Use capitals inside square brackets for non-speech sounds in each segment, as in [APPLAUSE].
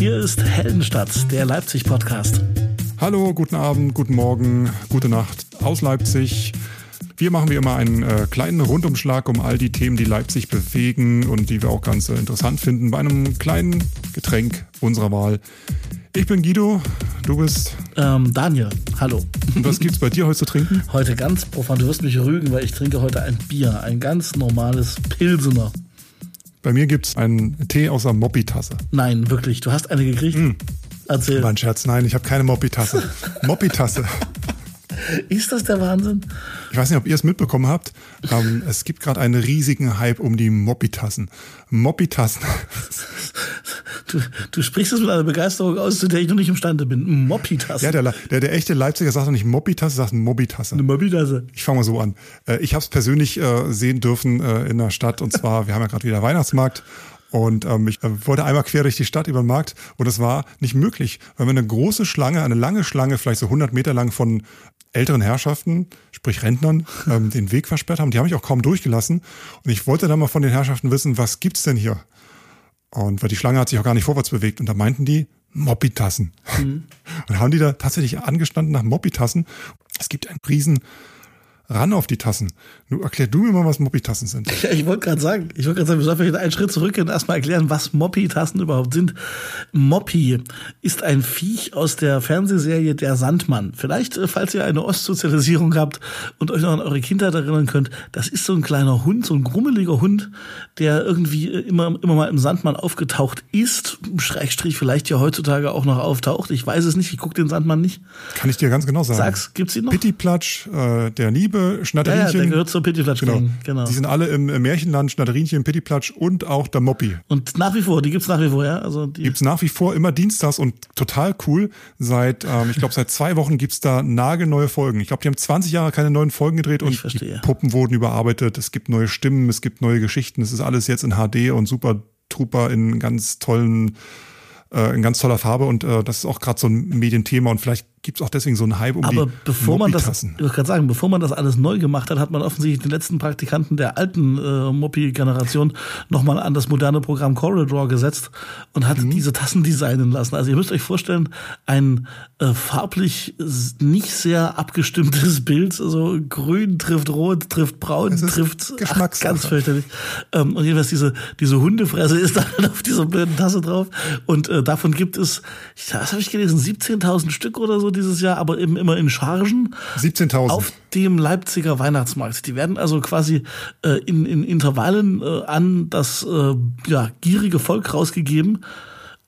Hier ist Heldenstadt, der Leipzig-Podcast. Hallo, guten Abend, guten Morgen, gute Nacht aus Leipzig. Wir machen wie immer einen äh, kleinen Rundumschlag um all die Themen, die Leipzig bewegen und die wir auch ganz äh, interessant finden, bei einem kleinen Getränk unserer Wahl. Ich bin Guido, du bist Ähm, Daniel, hallo. und was gibt's bei dir heute zu trinken? Heute ganz profan, du wirst mich rügen, weil ich trinke heute ein Bier, ein ganz normales Pilsener. Bei mir gibt's einen Tee aus einer Moppi-Tasse. Nein, wirklich, du hast eine gekriegt? Erzähl. War ein Scherz, nein, ich habe keine Moppi-Tasse. [LAUGHS] Moppi-Tasse. Ist das der Wahnsinn? Ich weiß nicht, ob ihr es mitbekommen habt. Ähm, es gibt gerade einen riesigen Hype um die Moppi-Tassen. Moppi-Tassen. Du, du sprichst es mit einer Begeisterung aus, zu der ich noch nicht imstande bin. Moppi-Tasse. Ja, der, der, der echte Leipziger sagt doch nicht Moppi-Tasse, sagt Mobbi-Tasse. eine Moppi-Tasse. Ich fange mal so an. Äh, Ich habe es persönlich äh, sehen dürfen äh, in der Stadt und zwar, wir haben ja gerade wieder Weihnachtsmarkt und ähm, ich äh, wollte einmal quer durch die Stadt über den Markt und es war nicht möglich, weil wir eine große Schlange, eine lange Schlange, vielleicht so 100 Meter lang von älteren Herrschaften, sprich Rentnern, [LAUGHS] ähm, den Weg versperrt haben. Die haben mich auch kaum durchgelassen und ich wollte dann mal von den Herrschaften wissen, was gibt's denn hier? Und weil die Schlange hat sich auch gar nicht vorwärts bewegt und da meinten die Moppitassen. [LAUGHS] Und haben die da tatsächlich angestanden nach Moppitassen. Es gibt einen riesen Ran auf die Tassen. Nun erklär du mir mal, was Moppitassen sind. [LAUGHS] Ja, ich wollte gerade sagen, ich wollte gerade sagen, wir sollten vielleicht einen Schritt zurückgehen und erstmal erklären, was Moppi-Tassen überhaupt sind. Moppi ist ein Viech aus der Fernsehserie Der Sandmann. Vielleicht, äh, falls ihr eine Ostsozialisierung habt und euch noch an eure Kindheit erinnern könnt, das ist so ein kleiner Hund, so ein grummeliger Hund, der irgendwie äh, immer, immer mal im Sandmann aufgetaucht ist, Schrägstrich vielleicht ja heutzutage auch noch auftaucht. Ich weiß es nicht, ich gucke den Sandmann nicht. Kann ich dir ganz genau sagen. Sag's, gibt's ihn noch? Pittiplatsch, äh, der Liebe, Ja, ja, Schnatterinchen. der gehört zur Pittiplatsch genau. genau. Die sind alle im Märchenland, Schnatterinchen, Pittiplatsch und auch der Moppi. Und nach wie vor, die gibt's nach wie vor, ja. Also die Gibt's nach wie vor immer dienstags und total cool. Seit, ähm, ich glaube, seit zwei Wochen gibt's da nagelneue Folgen. Ich glaube, die haben 20 Jahre keine neuen Folgen gedreht und die. Puppen wurden überarbeitet. Es gibt neue Stimmen, es gibt neue Geschichten. Es ist alles jetzt in HD und super Trooper in ganz tollen, äh, in ganz toller Farbe und äh, das ist auch gerade so ein Medienthema und vielleicht gibt's auch deswegen so einen Hype um Aber die bevor man das, ich wollte gerade sagen, bevor man das alles neu gemacht hat, hat man offensichtlich den letzten Praktikanten der alten äh, Moppi-Generation nochmal an das moderne Programm CorelDRAW gesetzt und hat Mhm. diese Tassen designen lassen. Also ihr müsst euch vorstellen, ein äh, farblich nicht sehr abgestimmtes [LAUGHS] Bild, also grün trifft rot, trifft braun, Es trifft ach, ganz fürchterlich. Ähm, und jedenfalls diese, diese Hundefresse ist [LAUGHS] dann auf dieser blöden Tasse drauf. Und äh, davon gibt es, ich- was habe ich gelesen, 17.000 Stück oder so dieses Jahr, aber eben immer in Chargen 17.000. auf dem Leipziger Weihnachtsmarkt. Die werden also quasi äh, in, in Intervallen äh, an das äh, ja, gierige Volk rausgegeben.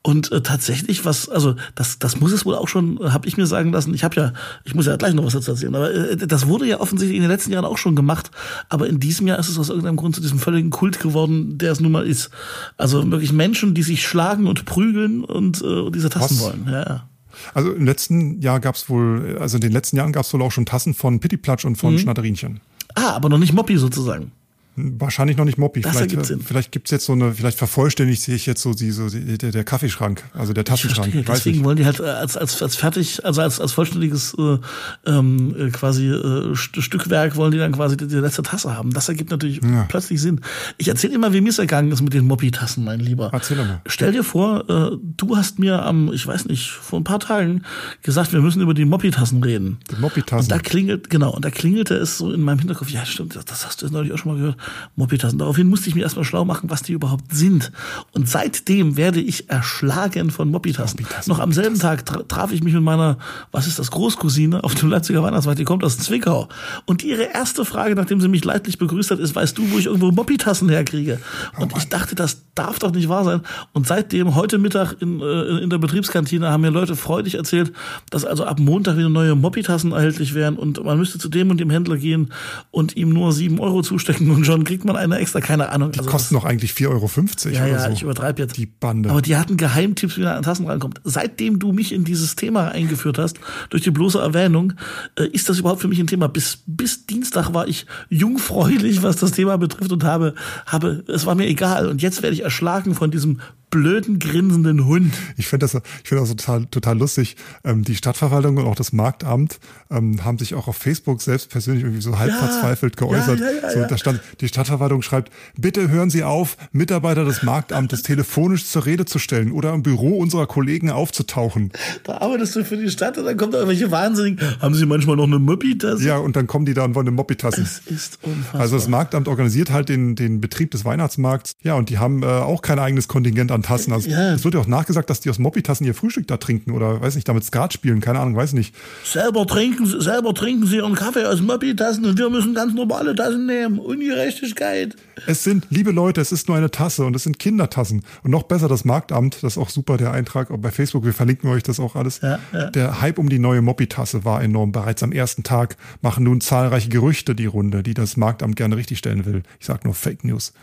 Und äh, tatsächlich, was, also das, das muss es wohl auch schon, äh, habe ich mir sagen lassen. Ich habe ja, ich muss ja gleich noch was dazu erzählen, aber äh, das wurde ja offensichtlich in den letzten Jahren auch schon gemacht. Aber in diesem Jahr ist es aus irgendeinem Grund zu diesem völligen Kult geworden, der es nun mal ist. Also wirklich Menschen, die sich schlagen und prügeln und äh, diese Tassen Was? wollen. Ja, ja. Also im letzten Jahr gab's wohl, also in den letzten Jahren gab's wohl auch schon Tassen von Pittiplatsch und Mhm. von Schnatterinchen. Ah, aber noch nicht Moppi sozusagen. Wahrscheinlich noch nicht Moppi. Das vielleicht, Sinn. vielleicht gibt's jetzt so eine, vielleicht vervollständigt sich jetzt so die, so die, der, der Kaffeeschrank, also der Ich Tassenschrank. verstehe. Ich Deswegen nicht. wollen die halt als, als, als fertig, also als, als vollständiges äh, ähm, äh, quasi äh, St Stückwerk wollen die dann quasi die, die letzte Tasse haben. Das ergibt natürlich Ja. plötzlich Sinn. Ich erzähle immer, wie mir es ergangen ist mit den Moppi-Tassen, mein Lieber. Erzähl doch mal. Stell dir vor, äh, du hast mir am, ich weiß nicht, vor ein paar Tagen gesagt, wir müssen über die Moppi-Tassen reden. Die Moppi-Tassen. Und da klingelt, genau, und da klingelte es so in meinem Hinterkopf, ja stimmt, das, das hast du neulich auch schon mal gehört, Moppi-Tassen. Daraufhin musste ich mir erstmal schlau machen, was die überhaupt sind. Und seitdem werde ich erschlagen von Moppi-Tassen. Moppi-Tassen, Noch am selben Tag tra traf ich mich mit meiner, was ist das, Großcousine auf dem Leipziger Weihnachtsmarkt, die kommt aus Zwickau. Und ihre erste Frage, nachdem sie mich leidlich begrüßt hat, ist, weißt du, wo ich irgendwo Moppi-Tassen herkriege? Und ich dachte, das darf doch nicht wahr sein. Und seitdem, heute Mittag in, äh, in der Betriebskantine, haben mir Leute freudig erzählt, dass also ab Montag wieder neue Moppi-Tassen erhältlich wären und man müsste zu dem und dem Händler gehen und ihm nur sieben Euro zustecken und schon kriegt man eine extra, keine Ahnung. Also Kosten noch eigentlich 4,50 Euro ja, ja, so. ich übertreibe jetzt. Die Bande. Aber die hatten Geheimtipps, wie man an Tassen rankommt. Seitdem du mich in dieses Thema eingeführt hast, durch die bloße Erwähnung, äh, ist das überhaupt für mich ein Thema. Bis, bis Dienstag war ich jungfräulich, was das Thema betrifft und habe, habe, es war mir egal. Und jetzt werde ich erschlagen von diesem blöden, grinsenden Hund. Ich finde das, ich finde das total, total lustig. Ähm, die Stadtverwaltung und auch das Marktamt ähm, haben sich auch auf Facebook selbst persönlich irgendwie so halb Ja, verzweifelt geäußert. ja, ja, so, da stand, die Stadtverwaltung schreibt, bitte hören Sie auf, Mitarbeiter des Marktamtes [LAUGHS] telefonisch zur Rede zu stellen oder im Büro unserer Kollegen aufzutauchen. Da arbeitest du für die Stadt und dann kommt da irgendwelche Wahnsinnigen. Haben Sie manchmal noch eine Moppi-Tasse? Ja, und dann kommen die da und wollen eine Moppi-Tasse. Das ist unfassbar. Also das Marktamt organisiert halt den, den Betrieb des Weihnachtsmarkts. Ja, und die haben äh, auch kein eigenes Kontingent an Tassen. Also Ja. es wird ja auch nachgesagt, dass die aus Moppi-Tassen ihr Frühstück da trinken oder weiß nicht, damit Skat spielen, keine Ahnung, weiß nicht. selber, trinken, Sie- selber trinken Sie Ihren Kaffee aus Moppi-Tassen und wir müssen ganz normale Tassen nehmen. Ungerechtigkeit. Es sind, liebe Leute, es ist nur eine Tasse und es sind Kindertassen. Und noch besser das Marktamt, das ist auch super, der Eintrag bei Facebook, wir verlinken euch das auch alles. Ja, ja. Der Hype um die neue Moppi-Tasse war enorm. Bereits am ersten Tag machen nun zahlreiche Gerüchte die Runde, die das Marktamt gerne richtigstellen will. Ich sag nur Fake News.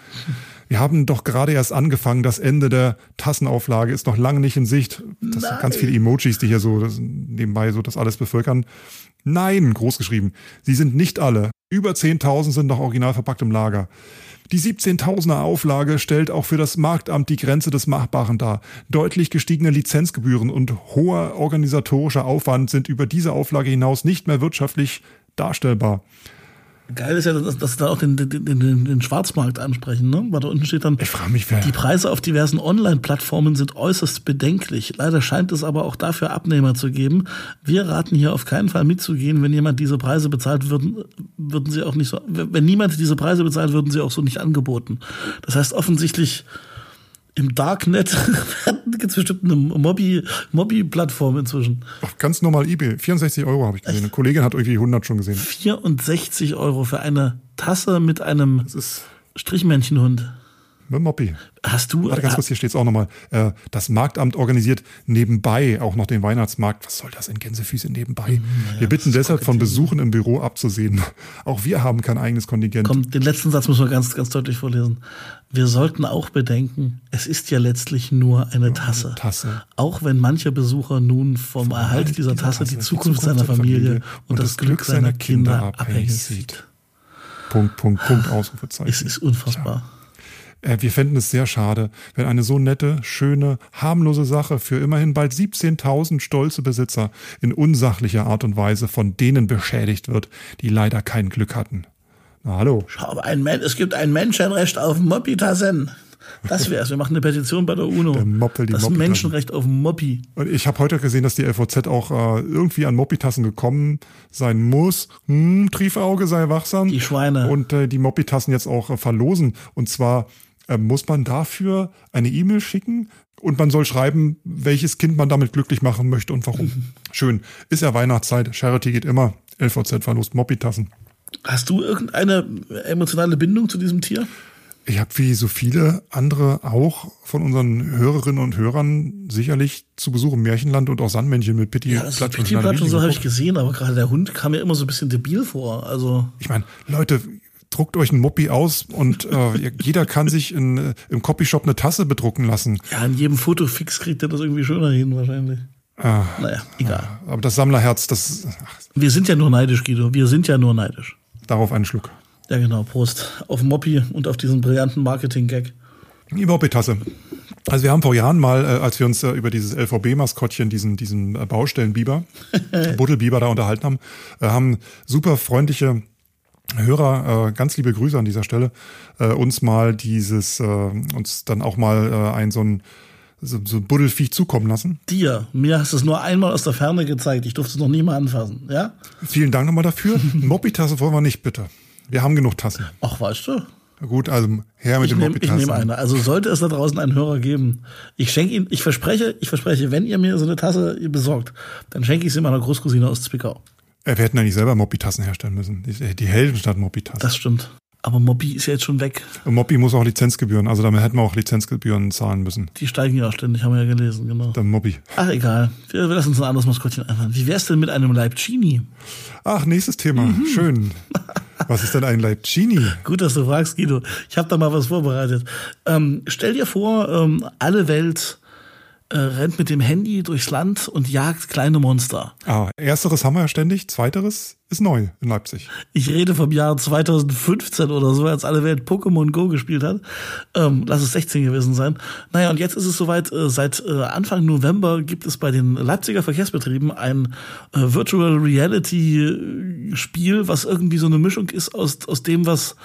Wir haben doch gerade erst angefangen, das Ende der Tassenauflage ist noch lange nicht in Sicht. Das sind ganz viele Emojis, die hier so nebenbei so das alles bevölkern. Nein, großgeschrieben. Sie sind nicht alle. Über 10.000 sind noch original verpackt im Lager. Die 17.000er Auflage stellt auch für das Marktamt die Grenze des Machbaren dar. Deutlich gestiegene Lizenzgebühren und hoher organisatorischer Aufwand sind über diese Auflage hinaus nicht mehr wirtschaftlich darstellbar. Geil ist ja, dass, dass sie da auch den, den, den, den den Schwarzmarkt ansprechen, ne? Weil da unten steht dann, Ich frage mich, wer. die Preise auf diversen Online-Plattformen sind äußerst bedenklich. Leider scheint es aber auch dafür Abnehmer zu geben. Wir raten hier auf keinen Fall mitzugehen. Wenn jemand diese Preise bezahlt, würden, würden sie auch nicht so, wenn niemand diese Preise bezahlt, würden sie auch so nicht angeboten. Das heißt offensichtlich, im Darknet [LAUGHS] gibt es bestimmt eine Mobby- Mobby-Plattform inzwischen. Auf ganz normal eBay. 64 Euro habe ich gesehen. Eine Kollegin hat irgendwie 100 schon gesehen. 64 Euro für eine Tasse mit einem Strichmännchenhund. Mit Moppi. Hast du, Warte ganz kurz, hier steht es auch nochmal. Äh, das Marktamt organisiert nebenbei auch noch den Weihnachtsmarkt. Was soll das in Gänsefüße nebenbei? Wir bitten deshalb von Besuchen im Büro abzusehen. [LAUGHS] Auch wir haben kein eigenes Kontingent. Komm, den letzten Satz müssen wir ganz, ganz deutlich vorlesen. Wir sollten auch bedenken, es ist ja letztlich nur eine Tasse. Tasse. Auch wenn mancher Besucher nun vom Erhalt dieser Tasse die Zukunft seiner Familie und das Glück seiner Kinder abhängig sieht. Punkt, Punkt, Punkt, Ausrufezeichen. Es ist unfassbar. Äh, wir fänden es sehr schade, wenn eine so nette, schöne, harmlose Sache für immerhin bald 17.000 stolze Besitzer in unsachlicher Art und Weise von denen beschädigt wird, die leider kein Glück hatten. Na hallo. Aber ein Men es gibt ein Menschenrecht auf Moppi-Tassen. Das wär's. Wir machen eine Petition bei der UNO. Der Moppel, das Moppi-Tassen. Menschenrecht auf Moppi. Und ich habe heute gesehen, dass die LVZ auch äh, irgendwie an Moppitassen gekommen sein muss. Hm, Triefauge sei wachsam. Die Schweine. Und äh, die Moppitassen jetzt auch äh, verlosen. Und zwar äh, muss man dafür eine E-Mail schicken und man soll schreiben, welches Kind man damit glücklich machen möchte und warum. Schön. Ist ja Weihnachtszeit. Charity geht immer. LVZ verlost Moppitassen. Hast du irgendeine emotionale Bindung zu diesem Tier? Ich habe wie so viele andere auch von unseren Hörerinnen und Hörern sicherlich zu Besuch im Märchenland und auch Sandmännchen mit Pitti Ja, also Platsch und Pitti Platsch und so habe ich gesehen, aber gerade der Hund kam mir immer so ein bisschen debil vor. Also Ich meine, Leute, druckt euch ein Moppi aus und äh, jeder kann sich in, äh, im Copyshop eine Tasse bedrucken lassen. ja, in jedem Fotofix kriegt er das irgendwie schöner hin wahrscheinlich. Ah, Naja, egal. aber das Sammlerherz, das ach, Wir sind ja nur neidisch, Guido. Wir sind ja nur neidisch. darauf einen Schluck. Ja genau, Prost. Auf Moppi und auf diesen brillanten Marketing-Gag. Die Moppi-Tasse. Also wir haben vor Jahren mal, äh, als wir uns äh, über dieses LVB-Maskottchen, diesen, diesen Baustellenbiber, [LAUGHS] Buddelbiber da unterhalten haben, haben super freundliche Hörer, äh, ganz liebe Grüße an dieser Stelle, äh, uns mal dieses, äh, uns dann auch mal äh, ein so ein so, so ein Buddelviech zukommen lassen. Dir, mir hast du es nur einmal aus der Ferne gezeigt. Ich durfte es noch nie mal anfassen. Ja? Vielen Dank nochmal dafür. [LAUGHS] Moppi-Tasse wollen wir nicht, bitte. Wir haben genug Tassen. Ach, weißt du? Gut, also her mit Ich den nehme ich Moppi-Tassen. nehm eine. Also sollte es da draußen einen Hörer geben, ich schenke ihn, ich verspreche, ich verspreche, wenn ihr mir so eine Tasse besorgt, dann schenke ich sie meiner Großcousine aus Zwickau. Äh, wir hätten eigentlich selber Moppi-Tassen herstellen müssen. Die, die Heldenstadt Moppi-Tassen. Das stimmt. Aber Moppi ist ja jetzt schon weg. Und Moppi muss auch Lizenzgebühren, also damit hätten wir auch Lizenzgebühren zahlen müssen. Die steigen ja auch ständig, haben wir ja gelesen, genau. Der Moppi. Ach, egal. Wir, wir lassen uns ein anderes Maskottchen einfallen. Wie wär's denn mit einem Leibchini? Ach, nächstes Thema. Mhm. Schön. Was ist denn ein Leibchini? [LAUGHS] Gut, dass du fragst, Guido. Ich habe da mal was vorbereitet. Ähm, stell dir vor, ähm, alle Welt äh, rennt mit dem Handy durchs Land und jagt kleine Monster. Ah, ersteres haben wir ja ständig. Zweiteres ist neu in Leipzig. Ich rede vom Jahr 2015 oder so, als alle Welt Pokémon Go gespielt hat. Ähm, lass es 16 gewesen sein. Naja, und jetzt ist es soweit, äh, seit äh, Anfang November gibt es bei den Leipziger Verkehrsbetrieben ein äh, Virtual Reality äh, Spiel, was irgendwie so eine Mischung ist aus, aus dem, was,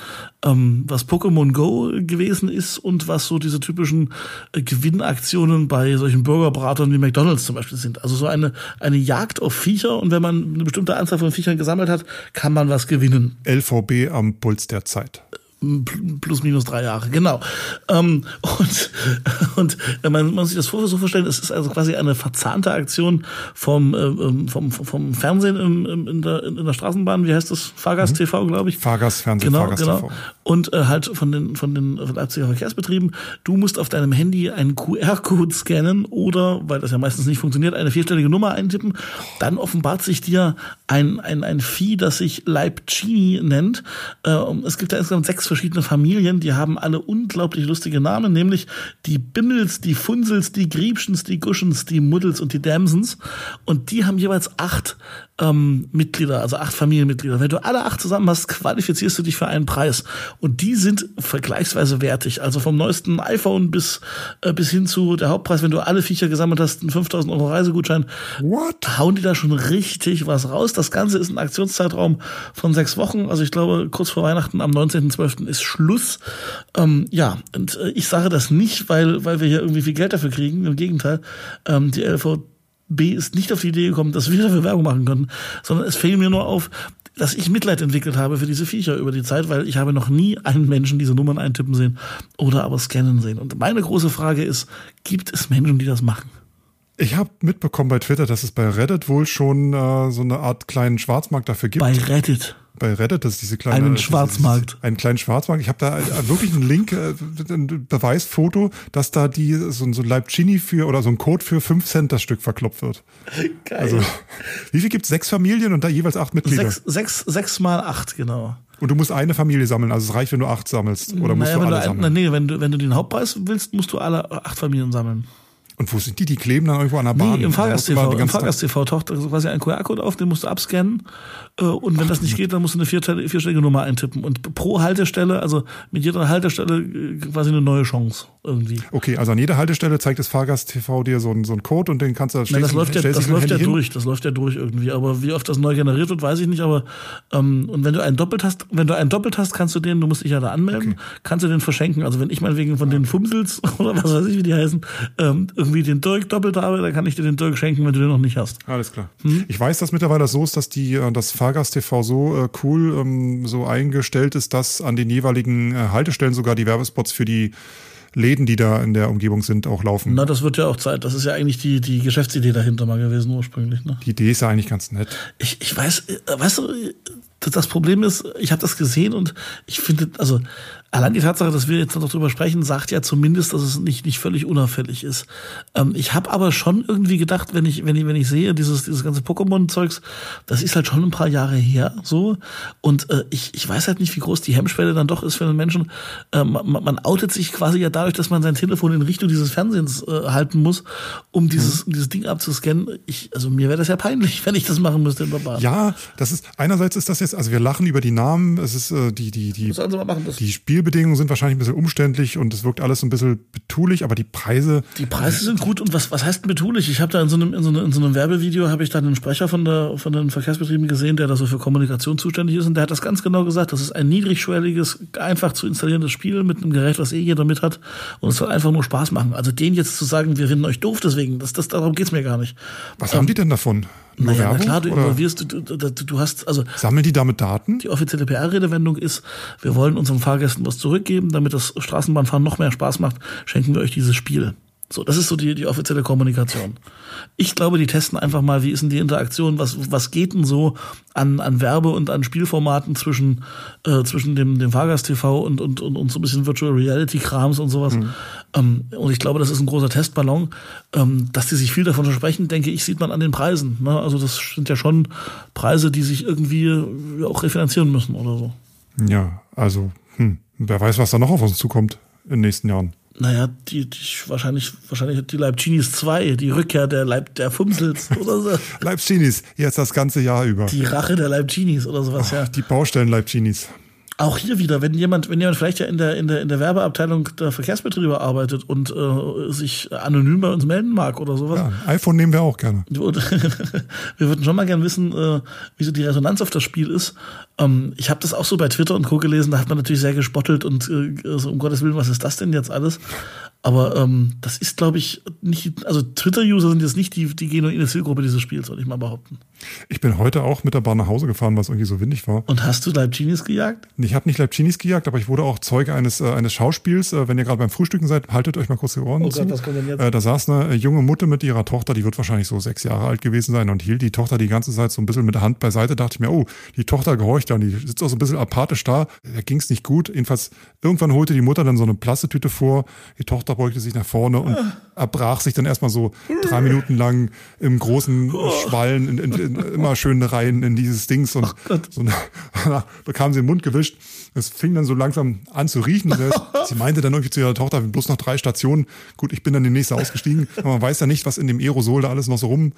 ähm, was Pokémon Go gewesen ist und was so diese typischen äh, Gewinnaktionen bei solchen Burgerberatern wie McDonalds zum Beispiel sind. Also so eine, eine Jagd auf Viecher und wenn man eine bestimmte Anzahl von Viechern gesammelt gesammelt hat, kann man was gewinnen. LVB am Puls der Zeit plus minus drei Jahre, genau. Ähm, und und man muss sich das so vorstellen, es ist also quasi eine verzahnte Aktion vom, äh, ähm, vom, vom Fernsehen in, in, der, in der Straßenbahn, wie heißt das? Fahrgast mhm. TV, glaube ich. Fahrgast Fernsehen, genau, Fahrgast genau. TV. Und äh, halt von den, von den Leipziger Verkehrsbetrieben, du musst auf deinem Handy einen QR-Code scannen oder, weil das ja meistens nicht funktioniert, eine vierstellige Nummer eintippen. Dann offenbart sich dir ein, ein, ein Vieh, das sich Leipzini nennt. Äh, es gibt da insgesamt sechs verschiedene Familien, die haben alle unglaublich lustige Namen, nämlich die Bimmels, die Funsels, die Griebschens, die Guschens, die Muddels und die Damsens. Und die haben jeweils acht ähm, Mitglieder, also acht Familienmitglieder. Wenn du alle acht zusammen hast, qualifizierst du dich für einen Preis. Und die sind vergleichsweise wertig. Also vom neuesten iPhone bis, äh, bis hin zu der Hauptpreis, wenn du alle Viecher gesammelt hast, einen 5000 Euro Reisegutschein, What? hauen die da schon richtig was raus. Das Ganze ist ein Aktionszeitraum von sechs Wochen. Also ich glaube, kurz vor Weihnachten am 19.12. ist Schluss. Ähm, ja, und äh, ich sage das nicht, weil, weil wir hier irgendwie viel Geld dafür kriegen. Im Gegenteil, ähm, die LV B ist nicht auf die Idee gekommen, dass wir dafür Werbung machen können, sondern es fällt mir nur auf, dass ich Mitleid entwickelt habe für diese Viecher über die Zeit, weil ich habe noch nie einen Menschen diese Nummern eintippen sehen oder aber scannen sehen. Und meine große Frage ist, gibt es Menschen, die das machen? Ich habe mitbekommen bei Twitter, dass es bei Reddit wohl schon äh, so eine Art kleinen Schwarzmarkt dafür gibt. Bei Reddit bei Reddit, das ist diese kleine. Einen Schwarzmarkt. Dieses, einen kleinen Schwarzmarkt. Ich habe da wirklich einen Link, äh, ein Beweisfoto, dass da die so, so ein Leibchini für oder so ein Code für 5 Cent das Stück verklopft wird. [LAUGHS] Geil. Also, wie viel gibt's? Sechs Familien und da jeweils acht Mitglieder? Sechs, sechs, sechs mal acht, genau. Und du musst eine Familie sammeln, also es reicht, wenn du acht sammelst. Oder musst naja, du alle du, sammeln? Nee, wenn du, wenn du den Hauptpreis willst, musst du alle acht Familien sammeln. Und wo sind die? Die kleben dann irgendwo an der Bahn. Nee, im Fahrgast-TV. Im Fahrgast-TV taucht quasi ein QR-Code auf, den musst du abscannen. Äh, und wenn Ach, das nicht geht, dann musst du eine vierstellige Nummer eintippen. Und pro Haltestelle, also mit jeder Haltestelle äh, quasi eine neue Chance irgendwie. Okay, also an jeder Haltestelle zeigt das Fahrgast-TV dir so einen, so einen Code und den kannst du Nein, das läuft ja, das läuft ja durch. Das läuft ja durch irgendwie. Aber wie oft das neu generiert wird, weiß ich nicht. Aber ähm, und wenn du einen doppelt hast, wenn du einen doppelt hast, kannst du den, du musst dich ja da anmelden, okay. kannst du den verschenken. Also wenn ich meinetwegen von den Fumsels [LAUGHS] oder was weiß ich, wie die heißen, ähm, irgendwie den Dirk doppelt habe, dann kann ich dir den Dirk schenken, wenn du den noch nicht hast. Alles klar. Hm? Ich weiß, dass mittlerweile so ist, dass die, äh, das Fahrgast TV so äh, cool ähm, so eingestellt ist, dass an den jeweiligen äh, Haltestellen sogar die Werbespots für die Läden, die da in der Umgebung sind, auch laufen. Na, das wird ja auch Zeit. Das ist ja eigentlich die, die Geschäftsidee dahinter mal gewesen ursprünglich. Ne? Die Idee ist ja eigentlich ganz nett. Ich, ich weiß, äh, weißt du, das Problem ist, ich habe das gesehen und ich finde, also allein die Tatsache, dass wir jetzt noch drüber sprechen, sagt ja zumindest, dass es nicht, nicht völlig unauffällig ist. Ähm, ich habe aber schon irgendwie gedacht, wenn ich, wenn ich, wenn ich sehe, dieses, dieses ganze Pokémon-Zeugs, das ist halt schon ein paar Jahre her so. Und äh, ich, ich weiß halt nicht, wie groß die Hemmschwelle dann doch ist für einen Menschen. Äh, man, man outet sich quasi ja dadurch, dass man sein Telefon in Richtung dieses Fernsehens äh, halten muss, um dieses, um dieses Ding abzuscannen. Ich, also mir wäre das ja peinlich, [LAUGHS] wenn ich das machen müsste in der Bahn. Ja, das ist, einerseits ist das jetzt, also wir lachen über die Namen, es ist äh, die, die, die, die Spielbedingungen sind wahrscheinlich ein bisschen umständlich und es wirkt alles ein bisschen betulich, aber die Preise. Die Preise sind gut und was, was heißt betulich? Ich habe da in so einem, in so einem, in so einem Werbevideo habe ich da einen Sprecher von der, von den Verkehrsbetrieben gesehen, der da so für Kommunikation zuständig ist und der hat das ganz genau gesagt. Das ist ein niedrigschwelliges, einfach zu installierendes Spiel mit einem Gerät, was eh jeder mit hat und es soll einfach nur Spaß machen. Also den jetzt zu sagen, wir finden euch doof deswegen, das, das, darum geht's mir gar nicht. Was ähm, haben die denn davon? Nur naja, Werbung, na klar, du oder? involvierst, du, du, du, du hast, also. Sammeln die damit Daten? Die offizielle PR-Redewendung ist, wir wollen unseren Fahrgästen was zurückgeben, damit das Straßenbahnfahren noch mehr Spaß macht, schenken wir euch dieses Spiel. So, das ist so die, die offizielle Kommunikation. Ich glaube, die testen einfach mal, wie ist denn die Interaktion, was, was geht denn so an, an Werbe- und an Spielformaten zwischen, äh, zwischen dem, dem Fahrgast-TV und, und, und, und so ein bisschen Virtual Reality-Krams und sowas. Mhm. Ähm, und ich glaube, das ist ein großer Testballon. Ähm, dass die sich viel davon versprechen, denke ich, sieht man an den Preisen. Ne? Also das sind ja schon Preise, die sich irgendwie auch refinanzieren müssen oder so. Ja, also, hm, wer weiß, was da noch auf uns zukommt in den nächsten Jahren. Naja, die, die wahrscheinlich, wahrscheinlich die Leibchinis 2, die Rückkehr der Leib der Fumsels [LAUGHS] oder so. Leibchinis, jetzt das ganze Jahr über. Die Rache der Leibchinis oder sowas, oh, ja. Die Baustellen Leibchinis. Auch hier wieder, wenn jemand, wenn jemand vielleicht ja in der, in der, in der Werbeabteilung der Verkehrsbetriebe arbeitet und äh, sich anonym bei uns melden mag oder sowas. Ja, iPhone nehmen wir auch gerne. wir würden [LAUGHS] schon mal gerne wissen, äh, wie so die Resonanz auf das Spiel ist. Ähm, ich habe das auch so bei Twitter und Co. gelesen, da hat man natürlich sehr gespottelt und äh, so, um Gottes Willen, was ist das denn jetzt alles? Aber ähm, das ist, glaube ich, nicht, also Twitter-User sind jetzt nicht die, die genuine Zielgruppe dieses Spiels, würde ich mal behaupten. Ich bin heute auch mit der Bahn nach Hause gefahren, weil es irgendwie so windig war. Und hast du Leibchinis gejagt? Ich habe nicht Leibchinis gejagt, aber ich wurde auch Zeuge eines, äh, eines Schauspiels. Äh, wenn ihr gerade beim Frühstücken seid, haltet euch mal kurz die Ohren oh zu. Gott, was kommt denn jetzt? Äh, da saß eine junge Mutter mit ihrer Tochter, die wird wahrscheinlich so sechs Jahre alt gewesen sein und hielt die Tochter die ganze Zeit so ein bisschen mit der Hand beiseite. dachte ich mir, oh, die Tochter gehorcht da und die sitzt auch so ein bisschen apathisch da. Da ging es nicht gut. Jedenfalls, irgendwann holte die Mutter dann so eine Plastetüte vor. Die Tochter beugte sich nach vorne und ah. erbrach sich dann erstmal so drei Minuten lang im großen oh. Schwallen in, in, in immer schön rein in dieses Dings und so, bekam [LAUGHS] sie den Mund gewischt. Es fing dann so langsam an zu riechen. [LAUGHS] sie meinte dann irgendwie zu ihrer Tochter, bloß noch drei Stationen. Gut, ich bin dann die nächste ausgestiegen. Aber man weiß ja nicht, was in dem Aerosol da alles noch so rum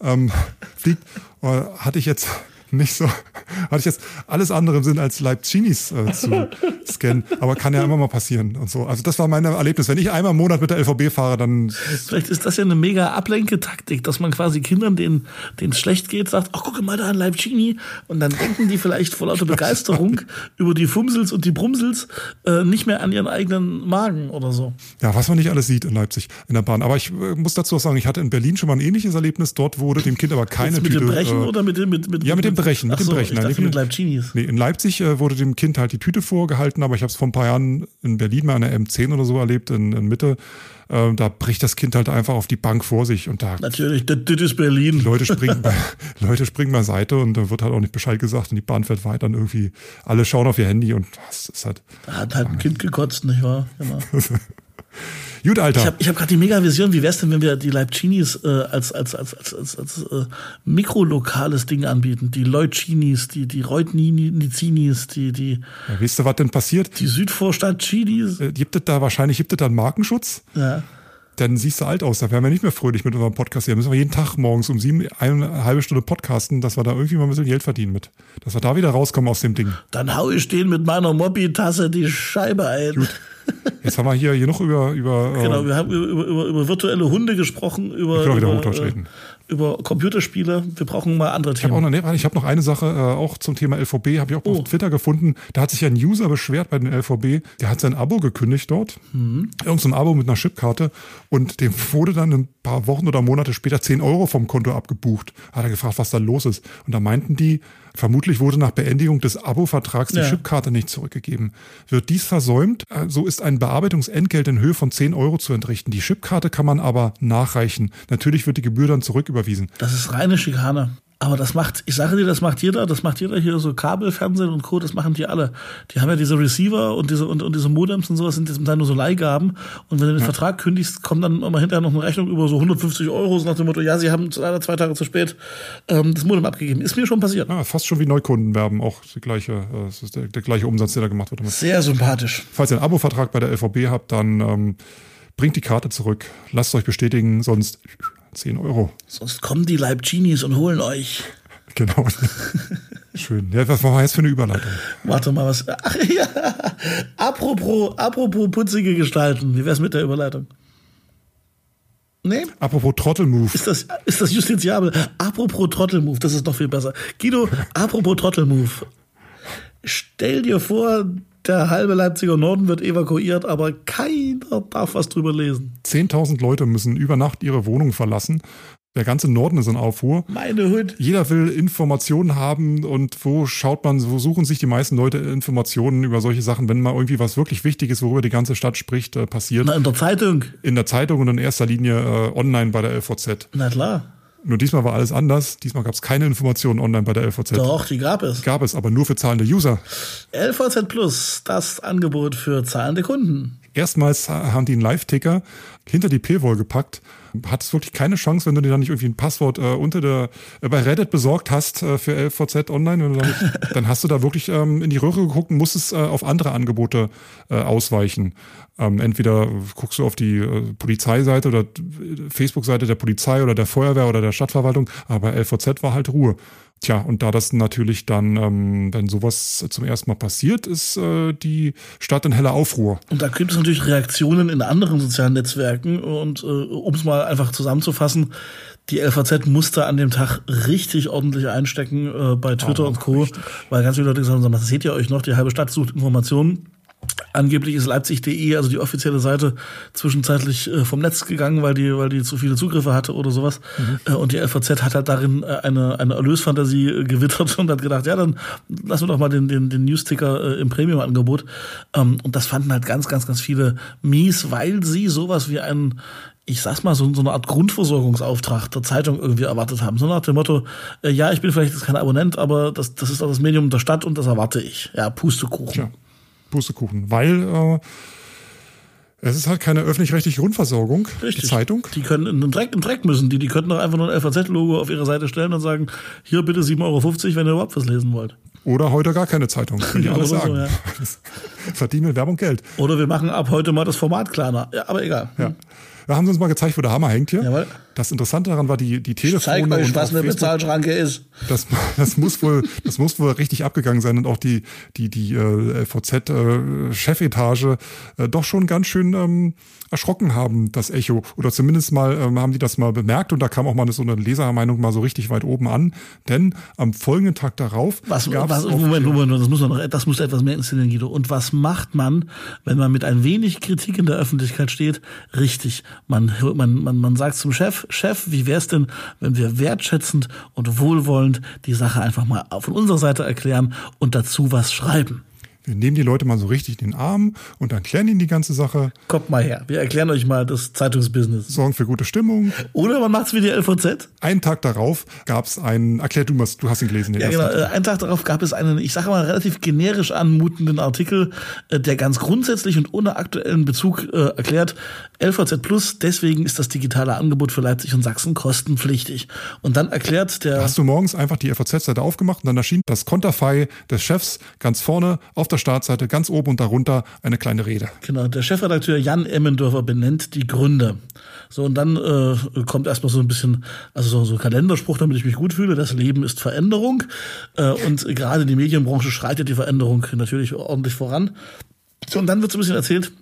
ähm, fliegt. Hatte ich jetzt nicht so, [LAUGHS] hatte ich jetzt alles andere im Sinn als Leibchinis äh, zu [LAUGHS] scannen, aber kann ja immer mal passieren und so. Also das war mein Erlebnis. Wenn ich einmal im Monat mit der LVB fahre, dann. Vielleicht ist das ja eine mega Ablenketaktik, dass man quasi Kindern, denen es schlecht geht, sagt, ach guck mal da ein Leibchini und dann denken die vielleicht vor lauter Begeisterung [LAUGHS] über die Fumsels und die Brumsels äh, nicht mehr an ihren eigenen Magen oder so. Ja, was man nicht alles sieht in Leipzig in der Bahn. Aber ich äh, muss dazu auch sagen, ich hatte in Berlin schon mal ein ähnliches Erlebnis. Dort wurde dem Kind aber keine Jetzt mit. Mit dem Brechen äh, oder mit dem mit, mit, Ja, mit dem Brechen, mit dem so, Brechen. Ich dachte, mit Leibchinis. Nee, in Leipzig äh, wurde dem Kind halt die Tüte vorgehalten, aber ich habe es vor ein paar Jahren in Berlin mal an der M10 oder so erlebt, in, in Mitte. Äh, da bricht das Kind halt einfach auf die Bank vor sich und da. Natürlich, das, das ist Berlin. Leute springen, [LAUGHS] bei, Leute springen beiseite und da wird halt auch nicht Bescheid gesagt und die Bahn fährt weiter und irgendwie alle schauen auf ihr Handy und das ist halt. Da hat halt ein Kind gekotzt, nicht wahr? Genau. [LAUGHS] Gut, Alter. Ich habe ich hab gerade die Mega-Vision, wie wär's denn, wenn wir die Leibchinis äh, als, als, als, als, als, als äh, mikrolokales Ding anbieten? Die Leucinis, die, die Reutnizinis, die, die. Ja, weißt du, was denn passiert? Die Südvorstadt Chinis. Äh, gibt es da wahrscheinlich, gibt es da einen Markenschutz? Ja dann siehst du alt aus. Da wären wir nicht mehr fröhlich mit unserem Podcast hier. Da müssen wir jeden Tag morgens um sieben eine halbe Stunde podcasten, dass wir da irgendwie mal ein bisschen Geld verdienen mit. Dass wir da wieder rauskommen aus dem Ding. Dann hau ich den mit meiner Mobby-Tasse die Scheibe ein. Gut. Jetzt haben wir hier genug über. über [LAUGHS] genau, wir haben über, über, über virtuelle Hunde gesprochen, über. Wieder über, Hochdeutsch reden über Computerspiele. Wir brauchen mal andere Themen. Ich habe noch, hab noch eine Sache, äh, auch zum Thema LVB, habe ich auch oh. auf Twitter gefunden. Da hat sich ein User beschwert bei den LVB. Der hat sein Abo gekündigt dort. Mhm. Irgend so ein Abo mit einer Chipkarte. Und dem wurde dann ein paar Wochen oder Monate später 10 Euro vom Konto abgebucht. Hat er gefragt, was da los ist. Und da meinten die, Vermutlich wurde nach Beendigung des Abo-Vertrags die ja. Chipkarte nicht zurückgegeben. Wird dies versäumt, äh, so ist ein Bearbeitungsentgelt in Höhe von 10 Euro zu entrichten. Die Chipkarte kann man aber nachreichen. Natürlich wird die Gebühr dann zurücküberwiesen. Das ist reine Schikane. Aber das macht, ich sage dir, das macht jeder, das macht jeder hier so Kabelfernsehen und Co., das machen die alle. Die haben ja diese Receiver und diese, und, und diese Modems und sowas sind jetzt nur so Leihgaben. Und wenn du den ja. Vertrag kündigst, kommt dann immer hinterher noch eine Rechnung über so 150 Euro, so nach dem Motto, ja, sie haben leider zwei Tage zu spät ähm, das Modem abgegeben. Ist mir schon passiert. Ja, fast schon wie Neukundenwerben, auch die gleiche, äh, das ist der, der gleiche Umsatz, der da gemacht wird. Damit. Sehr sympathisch. Falls ihr einen Abo-Vertrag bei der LVB habt, dann ähm, bringt die Karte zurück. Lasst euch bestätigen, sonst 10 Euro. Sonst kommen die Leibchinis und holen euch. [LAUGHS] Genau. Schön. Ja, was war jetzt für eine Überleitung? Warte mal, was. [LAUGHS] Ach ja. Apropos, apropos putzige Gestalten. Wie wär's mit der Überleitung? Nee? Apropos Trottelmove. Ist das, ist das justiziabel? Apropos Trottelmove, das ist noch viel besser. Guido, apropos Trottelmove. Stell dir vor, der halbe Leipziger Norden wird evakuiert, aber keiner darf was drüber lesen. 10.000 Leute müssen über Nacht ihre Wohnung verlassen, der ganze Norden ist in Aufruhr. Meine Hut. Jeder will Informationen haben und wo schaut man, wo suchen sich die meisten Leute Informationen über solche Sachen, wenn mal irgendwie was wirklich Wichtiges, worüber die ganze Stadt spricht, äh, passiert. Na, in der Zeitung. In der Zeitung und in erster Linie äh, online bei der LVZ. Na klar. Nur diesmal war alles anders. Diesmal gab es keine Informationen online bei der LVZ. Doch, die gab es. Gab es, aber nur für zahlende User. LVZ Plus, das Angebot für zahlende Kunden. Erstmals haben die einen Live-Ticker hinter die Paywall gepackt Hat es wirklich keine Chance, wenn du dir dann nicht irgendwie ein Passwort äh, unter der äh, bei Reddit besorgt hast äh, für LVZ Online, dann, nicht, [LAUGHS] dann, hast du da wirklich ähm, in die Röhre geguckt und musstest äh, auf andere Angebote äh, ausweichen. Ähm, entweder guckst du auf die äh, Polizeiseite oder Facebook-Seite der Polizei oder der Feuerwehr oder der Stadtverwaltung, aber bei LVZ war halt Ruhe. Tja, und da das natürlich dann, ähm, wenn sowas zum ersten Mal passiert, ist äh, die Stadt in heller Aufruhr. Und da gibt es natürlich Reaktionen in anderen sozialen Netzwerken. Und äh, um es mal einfach zusammenzufassen, die LVZ musste an dem Tag richtig ordentlich einstecken äh, bei Twitter oh, und Co., richtig. weil ganz viele Leute gesagt haben, das seht ihr euch noch, die halbe Stadt sucht Informationen. Angeblich ist Leipzig.de, also die offizielle Seite, zwischenzeitlich äh, vom Netz gegangen, weil die, weil die zu viele Zugriffe hatte oder sowas. Mhm. Äh, und die LVZ hat halt darin äh, eine, eine Erlösfantasie äh, gewittert [LAUGHS] und hat gedacht, ja, dann lassen wir doch mal den, den, den Newsticker äh, im Premium-Angebot. Ähm, und das fanden halt ganz, ganz, ganz viele mies, weil sie sowas wie einen ich sag's mal, so, so eine Art Grundversorgungsauftrag der Zeitung irgendwie erwartet haben. So nach dem Motto, äh, ja, ich bin vielleicht jetzt kein Abonnent, aber das, das ist auch das Medium der Stadt und das erwarte ich. Ja, Pustekuchen. Tja. Pustekuchen, weil äh, es ist halt keine öffentlich-rechtliche Grundversorgung, Richtig. die Zeitung. Die können in den Dreck, in den Dreck müssen. Die, die könnten doch einfach nur ein LVZ-Logo auf ihre Seite stellen und sagen, hier bitte 7,50 Euro, wenn ihr überhaupt was lesen wollt. Oder heute gar keine Zeitung, [LAUGHS] können die alles sagen. So, ja. [LAUGHS] Verdienen mit Werbung Geld. Oder wir machen ab heute mal das Format kleiner. Ja, aber egal. Ja. Wir haben uns mal gezeigt, wo der Hammer hängt hier. Jawohl. Das Interessante daran war die, die Telefone. Ich zeig euch, was eine Bezahlschranke ist. Das, das muss wohl, das muss wohl richtig abgegangen sein und auch die, die, die äh, VZ-Chefetage äh, äh, doch schon ganz schön ähm, erschrocken haben, das Echo. Oder zumindest mal ähm, haben die das mal bemerkt und da kam auch mal so eine Lesermeinung mal so richtig weit oben an. Denn am folgenden Tag darauf. Was, was Moment, Moment, das muss man noch, das muss etwas mehr inszenieren, Guido. Und was macht man, wenn man mit ein wenig Kritik in der Öffentlichkeit steht? Richtig. Man, man, man, man sagt zum Chef, Chef, wie wär's denn, wenn wir wertschätzend und wohlwollend die Sache einfach mal von unserer Seite erklären und dazu was schreiben? Wir nehmen die Leute mal so richtig in den Arm und erklären ihnen die ganze Sache. Kommt mal her, wir erklären euch mal das Zeitungsbusiness. Sorgen für gute Stimmung. Oder man macht's wie die LVZ. Einen Tag darauf gab's einen, erklär du mal, du hast ihn gelesen. Den ja, genau. Äh, einen Tag darauf gab es einen, ich sage mal, relativ generisch anmutenden Artikel, äh, der ganz grundsätzlich und ohne aktuellen Bezug äh, erklärt, LVZ Plus, deswegen ist das digitale Angebot für Leipzig und Sachsen kostenpflichtig. Und dann erklärt der... Da hast du morgens einfach die LVZ-Seite aufgemacht und dann erschien das Konterfei des Chefs ganz vorne auf der Startseite ganz oben und darunter eine kleine Rede. Genau, der Chefredakteur Jan Emmendorfer benennt die Gründe. So, und dann äh, kommt erstmal so ein bisschen, also so, so ein Kalenderspruch, damit ich mich gut fühle. Das Leben ist Veränderung. Äh, und gerade die Medienbranche schreitet die Veränderung natürlich ordentlich voran. So, und dann wird so ein bisschen erzählt,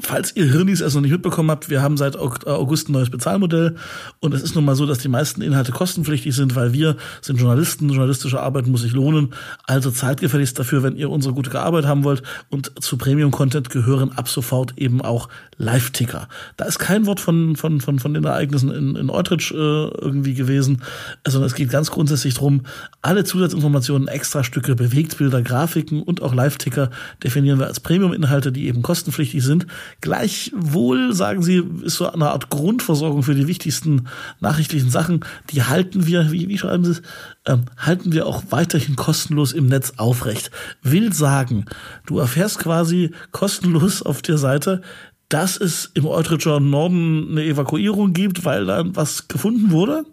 Falls ihr Hirnis es noch nicht mitbekommen habt, wir haben seit August ein neues Bezahlmodell und es ist nun mal so, dass die meisten Inhalte kostenpflichtig sind, weil wir sind Journalisten, journalistische Arbeit muss sich lohnen, also zahlt gefälligst dafür, wenn ihr unsere gute Arbeit haben wollt. Und zu Premium-Content gehören ab sofort eben auch Live-Ticker. Da ist kein Wort von, von, von, von den Ereignissen in, in Eutrich äh, irgendwie gewesen, sondern es geht ganz grundsätzlich drum, alle Zusatzinformationen, Extrastücke, Bewegtbilder, Grafiken und auch Live-Ticker definieren wir als Premium-Inhalte, die eben kostenpflichtig sind Gleichwohl, sagen sie, ist so eine Art Grundversorgung für die wichtigsten nachrichtlichen Sachen. Die halten wir, wie, wie schreiben sie es, ähm, halten wir auch weiterhin kostenlos im Netz aufrecht. Will sagen, du erfährst quasi kostenlos auf der Seite dass es im Eutricher Norden eine Evakuierung gibt, weil da was gefunden wurde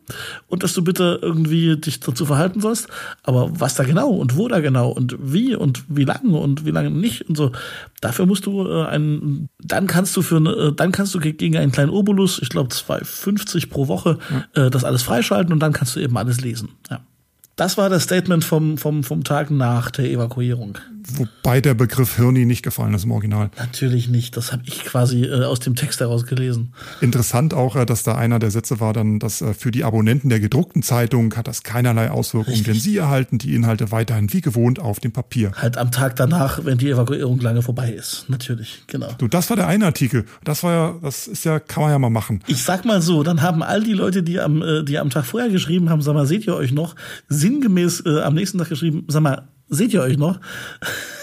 und dass du bitte irgendwie dich dazu verhalten sollst. Aber was da genau und wo da genau und wie und wie lange und wie lange nicht und so, dafür musst du äh, einen, dann kannst du für, äh, dann kannst du gegen einen kleinen Obolus, ich glaube 2,50 pro Woche, äh, das alles freischalten und dann kannst du eben alles lesen. Ja. Das war das Statement vom, vom, vom Tag nach der Evakuierung. Wobei der Begriff Hirni nicht gefallen ist im Original. Natürlich nicht. Das habe ich quasi äh, aus dem Text heraus gelesen. Interessant auch, äh, dass da einer der Sätze war dann, dass äh, für die Abonnenten der gedruckten Zeitung hat das keinerlei Auswirkungen, Richtig. denn sie erhalten die Inhalte weiterhin wie gewohnt auf dem Papier. Halt am Tag danach, wenn die Evakuierung lange vorbei ist. Natürlich, genau. Du, das war der eine Artikel. Das war ja, das ist ja, kann man ja mal machen. Ich sag mal so, dann haben all die Leute, die am, äh, die am Tag vorher geschrieben haben, sag mal, seht ihr euch noch? sinngemäß äh, am nächsten Tag geschrieben, sag mal, seht ihr euch noch?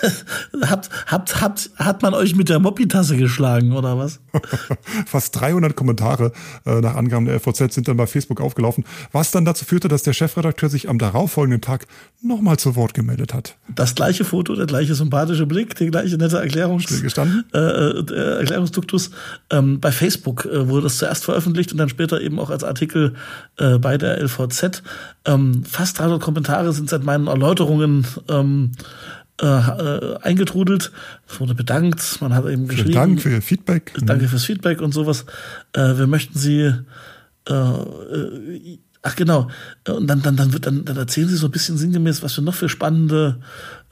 [LAUGHS] habt, habt, habt, hat man euch mit der Moppi-Tasse geschlagen oder was? [LAUGHS] Fast 300 Kommentare äh, nach Angaben der FVZ sind dann bei Facebook aufgelaufen, was dann dazu führte, dass der Chefredakteur sich am darauffolgenden Tag nochmal zu Wort gemeldet hat. Das gleiche Foto, der gleiche sympathische Blick, die gleiche nette Erklärungs Stillgestanden? Äh, äh, Erklärungsduktus. Ähm, bei Facebook äh, wurde das zuerst veröffentlicht und dann später eben auch als Artikel äh, bei der LVZ. Ähm, fast 300 Kommentare sind seit meinen Erläuterungen ähm, äh, äh, eingetrudelt. Es wurde bedankt. Man hat eben geschrieben. Vielen Dank für Ihr Feedback. Danke fürs Feedback und sowas. Äh, wir möchten Sie äh, äh, Ach genau. Und dann, dann, dann wird dann, dann erzählen sie so ein bisschen sinngemäß, was wir noch für spannende,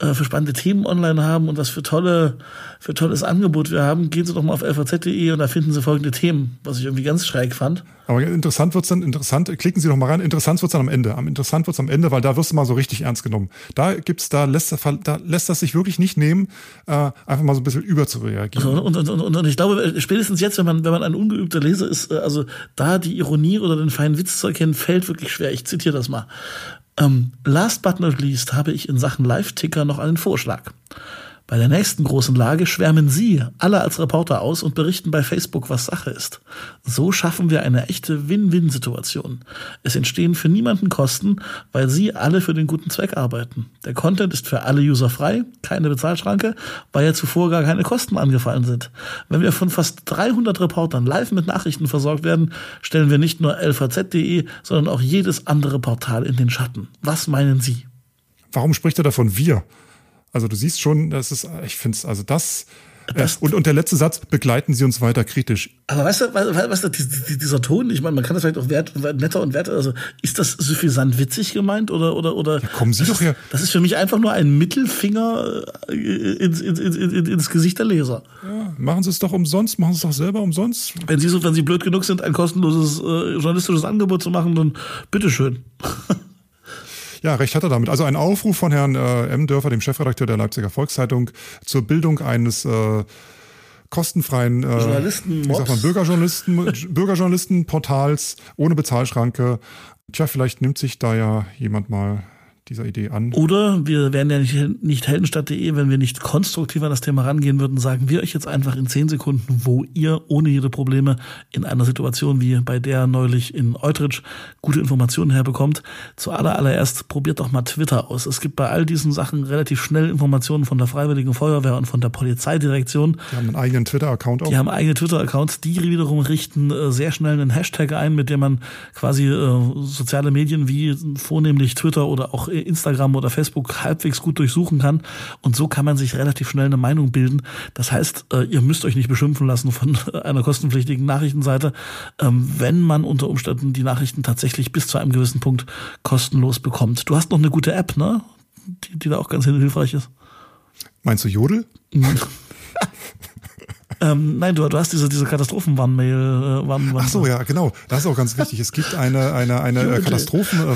äh, für spannende Themen online haben und was für tolle, für tolles Angebot wir haben. Gehen Sie doch mal auf lvz.de und da finden Sie folgende Themen, was ich irgendwie ganz schräg fand. Aber interessant wird's dann, interessant, klicken Sie doch mal rein, interessant wird's dann am Ende. Am interessant wird's am Ende, weil da wirst du mal so richtig ernst genommen. Da gibt's, da lässt, da lässt das sich wirklich nicht nehmen, äh, einfach mal so ein bisschen überzureagieren. Also, und, und, und, und ich glaube, spätestens jetzt, wenn man, wenn man ein ungeübter Leser ist, äh, also da die Ironie oder den feinen Witz zu erkennen, fällt wirklich schwer. Ich zitiere das mal. Ähm, last but not least habe ich in Sachen Live-Ticker noch einen Vorschlag. Bei der nächsten großen Lage schwärmen Sie alle als Reporter aus und berichten bei Facebook, was Sache ist. So schaffen wir eine echte Win-Win-Situation. Es entstehen für niemanden Kosten, weil Sie alle für den guten Zweck arbeiten. Der Content ist für alle User frei, keine Bezahlschranke, weil ja zuvor gar keine Kosten angefallen sind. Wenn wir von fast 300 Reportern live mit Nachrichten versorgt werden, stellen wir nicht nur lvz.de, sondern auch jedes andere Portal in den Schatten. Was meinen Sie? Warum spricht er davon wir? Also du siehst schon, das ist, ich finde es, also das, das und, und der letzte Satz, begleiten Sie uns weiter kritisch. Aber weißt du, weißt du dieser Ton, ich meine, man kann das vielleicht auch wert, netter und werter, also ist das suffisant witzig gemeint oder, oder, oder? Ja, kommen Sie doch her. Das ist für mich einfach nur ein Mittelfinger ins, ins, ins, ins Gesicht der Leser. Ja, machen Sie es doch umsonst, machen Sie es doch selber umsonst. Wenn Sie so, wenn Sie blöd genug sind, ein kostenloses äh, journalistisches Angebot zu machen, dann bitteschön. [LAUGHS] Ja, recht hat er damit. Also ein Aufruf von Herrn äh, M. Dörfer, dem Chefredakteur der Leipziger Volkszeitung, zur Bildung eines äh, kostenfreien äh, Journalisten man, Bürgerjournalisten, [LAUGHS] Bürgerjournalistenportals ohne Bezahlschranke. Tja, vielleicht nimmt sich da ja jemand mal dieser Idee an. Oder wir wären ja nicht, nicht heldenstadt.de, wenn wir nicht konstruktiv an das Thema rangehen würden, sagen wir euch jetzt einfach in zehn Sekunden, wo ihr ohne jede Probleme in einer Situation wie bei der neulich in Eutrich gute Informationen herbekommt. Zuallererst probiert doch mal Twitter aus. Es gibt bei all diesen Sachen relativ schnell Informationen von der Freiwilligen Feuerwehr und von der Polizeidirektion. Die haben einen eigenen Twitter-Account auch. Die haben eigene Twitter-Accounts. Die wiederum richten äh, sehr schnell einen Hashtag ein, mit dem man quasi äh, soziale Medien wie vornehmlich Twitter oder auch Instagram oder Facebook halbwegs gut durchsuchen kann. Und so kann man sich relativ schnell eine Meinung bilden. Das heißt, äh, ihr müsst euch nicht beschimpfen lassen von [LAUGHS] einer kostenpflichtigen Nachrichtenseite, ähm, wenn man unter Umständen die Nachrichten tatsächlich bis zu einem gewissen Punkt kostenlos bekommt. Du hast noch eine gute App, ne? Die, die da auch ganz hilfreich ist. Meinst du Jodel? [LAUGHS] Ähm, nein, du, du hast diese, diese Katastrophenwarnmail. Äh, Warn, Ach so, ja, genau. Das ist auch ganz wichtig. Es gibt eine, eine, eine Katastrophen. [LAUGHS]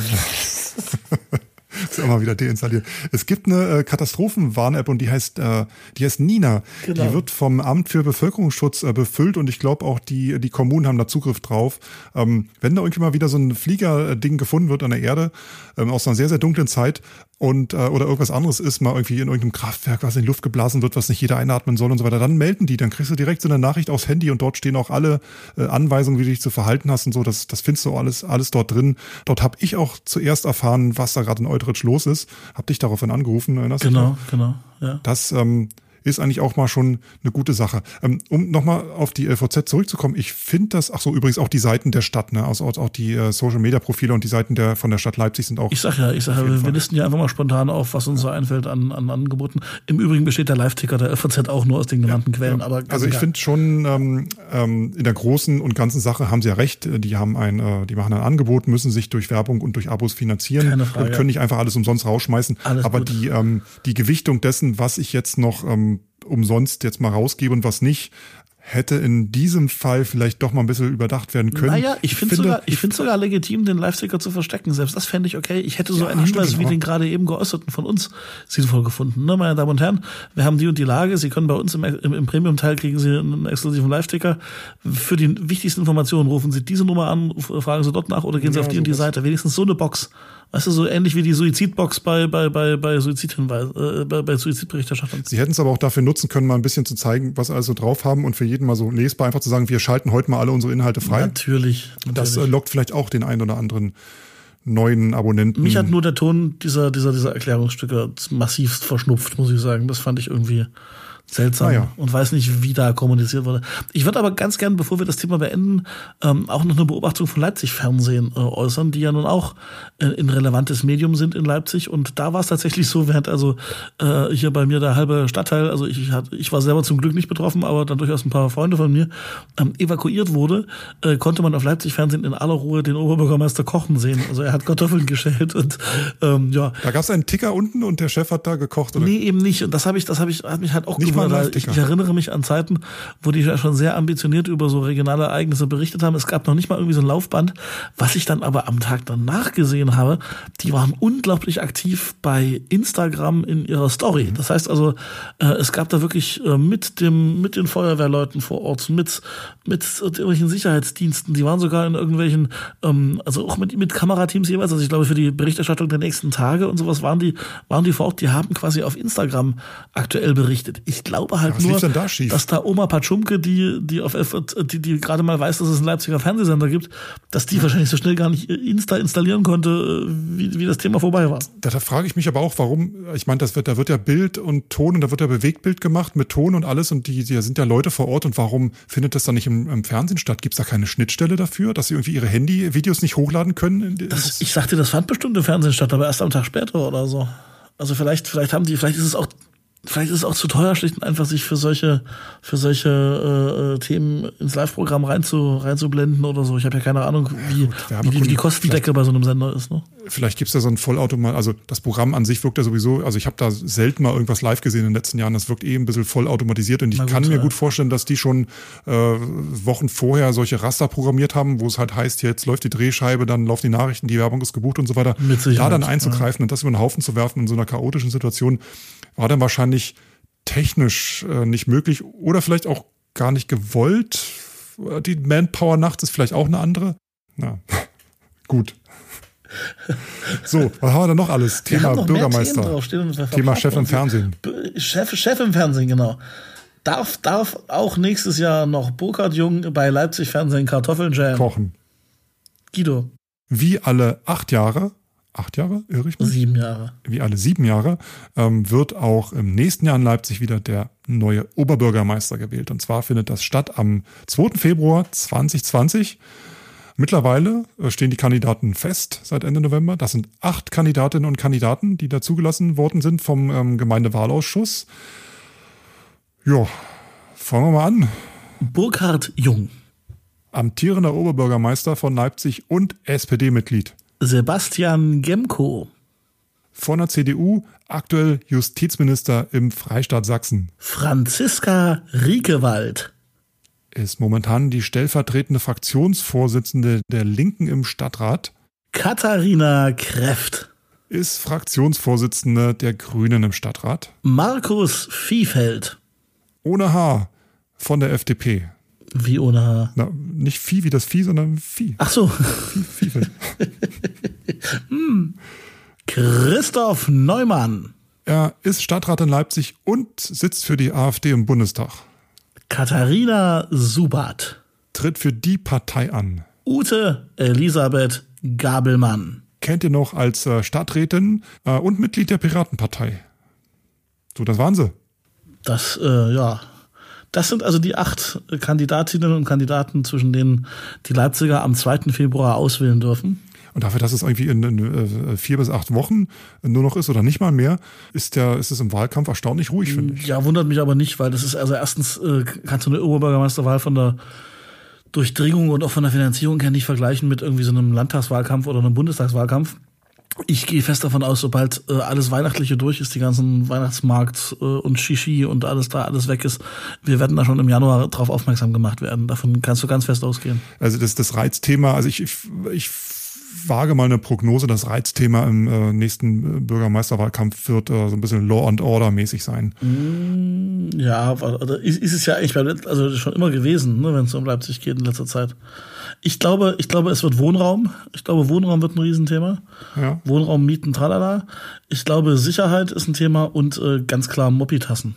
[LAUGHS] Ist immer wieder deinstalliert. Es gibt eine äh, Katastrophenwarn-App und die heißt, äh, die heißt Nina. Genau. Die wird vom Amt für Bevölkerungsschutz äh, befüllt und ich glaube auch die, die Kommunen haben da Zugriff drauf. Ähm, wenn da irgendwie mal wieder so ein Flieger-Ding gefunden wird an der Erde, ähm, aus einer sehr, sehr dunklen Zeit, und äh, oder irgendwas anderes ist, mal irgendwie in irgendeinem Kraftwerk, was in die Luft geblasen wird, was nicht jeder einatmen soll und so weiter, dann melden die, dann kriegst du direkt so eine Nachricht aufs Handy und dort stehen auch alle äh, Anweisungen, wie du dich zu verhalten hast und so, das, das findest du alles, alles dort drin. Dort habe ich auch zuerst erfahren, was da gerade in Eutrich los ist, hab dich daraufhin angerufen, erinnerst du Genau, genau, ja. Das ähm, ist eigentlich auch mal schon eine gute Sache. Ähm, um nochmal auf die LVZ zurückzukommen, ich finde das, ach so, übrigens auch die Seiten der Stadt, ne, also auch die äh, Social Media Profile und die Seiten der von der Stadt Leipzig sind auch. Ich sag ja, ich sag ja, wir, wir listen ja einfach mal spontan auf, was uns so einfällt an, an Angeboten. Im Übrigen besteht der Live-Ticker der LVZ auch nur aus den genannten ja, Quellen, ja. aber. Also ich finde schon, ähm, ähm, in der großen und ganzen Sache haben sie ja recht. Die haben ein, äh, die machen ein Angebot, müssen sich durch Werbung und durch Abos finanzieren Keine Frage, und können nicht einfach alles umsonst rausschmeißen. Alles aber gut. die, ähm, die Gewichtung dessen, was ich jetzt noch ähm, umsonst jetzt mal rausgebe und was nicht, hätte in diesem Fall vielleicht doch mal ein bisschen überdacht werden können. Naja, ich, finde sogar, ich finde sogar legitim, den Live-Sticker zu verstecken. Selbst das fände ich okay. Ich hätte so Ja, einen Hinweis stimmt, wie den gerade eben geäußerten von uns sinnvoll gefunden. Ne, meine Damen und Herren, wir haben die und die Lage. Sie können bei uns im, im, im Premium-Teil kriegen Sie einen exklusiven Live-Ticker. Für die wichtigsten Informationen rufen Sie diese Nummer an, fragen Sie dort nach oder gehen Sie Ja, auf die und die. Seite. Wenigstens so eine Box. Weißt du, so ähnlich wie die Suizidbox bei, bei, bei, bei Suizidhinweis, äh, bei, bei Suizidberichterstattung. Sie hätten es aber auch dafür nutzen können, mal ein bisschen zu zeigen, was sie also drauf haben und für jeden mal so lesbar einfach zu sagen, wir schalten heute mal alle unsere Inhalte frei. Natürlich. Das äh, natürlich. lockt vielleicht auch den einen oder anderen neuen Abonnenten. Mich hat nur der Ton dieser, dieser, dieser Erklärungsstücke massivst verschnupft, muss ich sagen. Das fand ich irgendwie seltsam Ah, ja. und weiß nicht, wie da kommuniziert wurde. Ich würde aber ganz gern, bevor wir das Thema beenden, ähm, auch noch eine Beobachtung von Leipzig Fernsehen äh, äußern, die ja nun auch äh, ein relevantes Medium sind in Leipzig. Und da war es tatsächlich so, während also äh, hier bei mir der halbe Stadtteil, also ich, ich, hat, ich war selber zum Glück nicht betroffen, aber dann durchaus ein paar Freunde von mir, ähm, evakuiert wurde, äh, konnte man auf Leipzig Fernsehen in aller Ruhe den Oberbürgermeister kochen sehen. Also er hat Kartoffeln [LAUGHS] geschält und ähm, ja, Da gab es einen Ticker unten und der Chef hat da gekocht. Oder? Nee, eben nicht. Und das habe ich, das habe ich, hat mich halt auch Nicht mal gewundert, ein weil ich, ich erinnere mich an Zeiten, wo die ja schon sehr ambitioniert über so regionale Ereignisse berichtet haben. Es gab noch nicht mal irgendwie so ein Laufband. Was ich dann aber am Tag danach gesehen habe, die waren unglaublich aktiv bei Instagram in ihrer Story. Das heißt also, äh, es gab da wirklich äh, mit dem, mit den Feuerwehrleuten vor Ort, mit, mit irgendwelchen Sicherheitsdiensten, die waren sogar in irgendwelchen, ähm, also auch mit, mit Kamerateams jeweils, also ich glaube für die Berichterstattung der nächsten Tage und sowas waren die, waren die vor Ort, die haben quasi auf Instagram aktuell berichtet. Ich glaube halt nur, da dass da Oma Patschumke, die, die auf F- die, die gerade mal weiß, dass es einen Leipziger Fernsehsender gibt, dass die wahrscheinlich so schnell gar nicht Insta installieren konnte, äh, wie, wie das Thema vorbei war. Da, da frage ich mich aber auch, warum, ich meine, das wird, da wird ja Bild und Ton und da wird ja Bewegtbild gemacht mit Ton und alles und die, die sind ja Leute vor Ort und warum findet das dann nicht im, im Fernsehen statt? Gibt es da keine Schnittstelle dafür, dass sie irgendwie ihre Handyvideos nicht hochladen können? Das, ich sagte, das fand bestimmt im Fernsehen statt, aber erst am Tag später oder so. Also vielleicht, vielleicht haben die, vielleicht ist es auch, vielleicht ist es auch zu teuer, schlicht und einfach sich für solche, für solche äh, äh, Themen ins Live-Programm reinzu, reinzublenden oder so. Ich habe ja keine Ahnung, wie, wir haben wie die, Kostendecke bei so einem Sender ist. Ne? Vielleicht gibt es da so ein Vollautomat, also das Programm an sich wirkt ja sowieso, also ich habe da selten mal irgendwas live gesehen in den letzten Jahren, das wirkt eh ein bisschen vollautomatisiert und ich gut, kann mir ja. gut vorstellen, dass die schon äh, Wochen vorher solche Raster programmiert haben, wo es halt heißt, jetzt läuft die Drehscheibe, dann laufen die Nachrichten, die Werbung ist gebucht und so weiter. Mit da dann einzugreifen und das über den Haufen zu werfen in so einer chaotischen Situation, war dann wahrscheinlich technisch äh, nicht möglich oder vielleicht auch gar nicht gewollt. Die Manpower nachts ist vielleicht auch eine andere. Na, [LAUGHS] gut. [LAUGHS] So, was haben wir denn noch alles? Wir Thema noch Bürgermeister. Thema Chef im. Fernsehen. Chef, Chef im Fernsehen, genau. Darf, darf auch nächstes Jahr noch Burkhard Jung bei Leipzig Fernsehen Kartoffeln jam? Kochen. Guido, Wie alle acht Jahre, acht Jahre, irre ich mich? sieben Jahre. Wie alle sieben Jahre, ähm, wird auch im nächsten Jahr in Leipzig wieder der neue Oberbürgermeister gewählt. Und zwar findet das statt am 2. Februar 2020. Mittlerweile äh, stehen die Kandidaten fest seit Ende November. Das sind acht Kandidatinnen und Kandidaten, die dazugelassen worden sind vom ähm, Gemeindewahlausschuss. Ja, fangen wir mal an. Burkhard Jung, Amtierender Oberbürgermeister von Leipzig und SPD-Mitglied. Sebastian Gemko, Von der CDU, aktuell Justizminister im Freistaat Sachsen. Franziska Riekewald, Ist momentan die stellvertretende Fraktionsvorsitzende der Linken im Stadtrat. Katharina Kräft, Ist Fraktionsvorsitzende der Grünen im Stadtrat. Markus Viehfeld, Ohne Haar von der FDP. Wie ohne Haar. Na, nicht Vieh wie das Vieh, sondern Vieh. Ach so, Vieh, Viehfeld. [LAUGHS] Christoph Neumann, Er ist Stadtrat in Leipzig und sitzt für die AfD im Bundestag. Katharina Subat, Tritt für die Partei an. Ute Elisabeth Gabelmann, Kennt ihr noch als äh, Stadträtin äh, und Mitglied der Piratenpartei. So, das waren sie. Das, äh, ja. Das sind also die acht Kandidatinnen und Kandidaten, zwischen denen die Leipziger am 2. Februar auswählen dürfen. Und dafür, dass es irgendwie in, in äh, vier bis acht Wochen nur noch ist oder nicht mal mehr, ist der, ist es im Wahlkampf erstaunlich ruhig, finde ich. Ja, wundert mich aber nicht, weil das ist also erstens äh, kannst du eine Oberbürgermeisterwahl von der Durchdringung und auch von der Finanzierung her nicht vergleichen mit irgendwie so einem Landtagswahlkampf oder einem Bundestagswahlkampf. Ich gehe fest davon aus, sobald äh, alles Weihnachtliche durch ist, die ganzen Weihnachtsmarkt äh, und Shishi und alles da alles weg ist, wir werden da schon im Januar drauf aufmerksam gemacht werden. Davon kannst du ganz fest ausgehen. Also das, das Reizthema, also ich, ich, wage mal eine Prognose, das Reizthema im äh, nächsten äh, Bürgermeisterwahlkampf wird äh, so ein bisschen Law and Order mäßig sein. Ja, also ist, ist es ja eigentlich also schon immer gewesen, ne, wenn es um Leipzig geht in letzter Zeit. Ich glaube, ich glaube, es wird Wohnraum. Ich glaube, Wohnraum wird ein Riesenthema. Ja. Wohnraum, Mieten, tralala. Ich glaube, Sicherheit ist ein Thema und äh, ganz klar Moppitassen.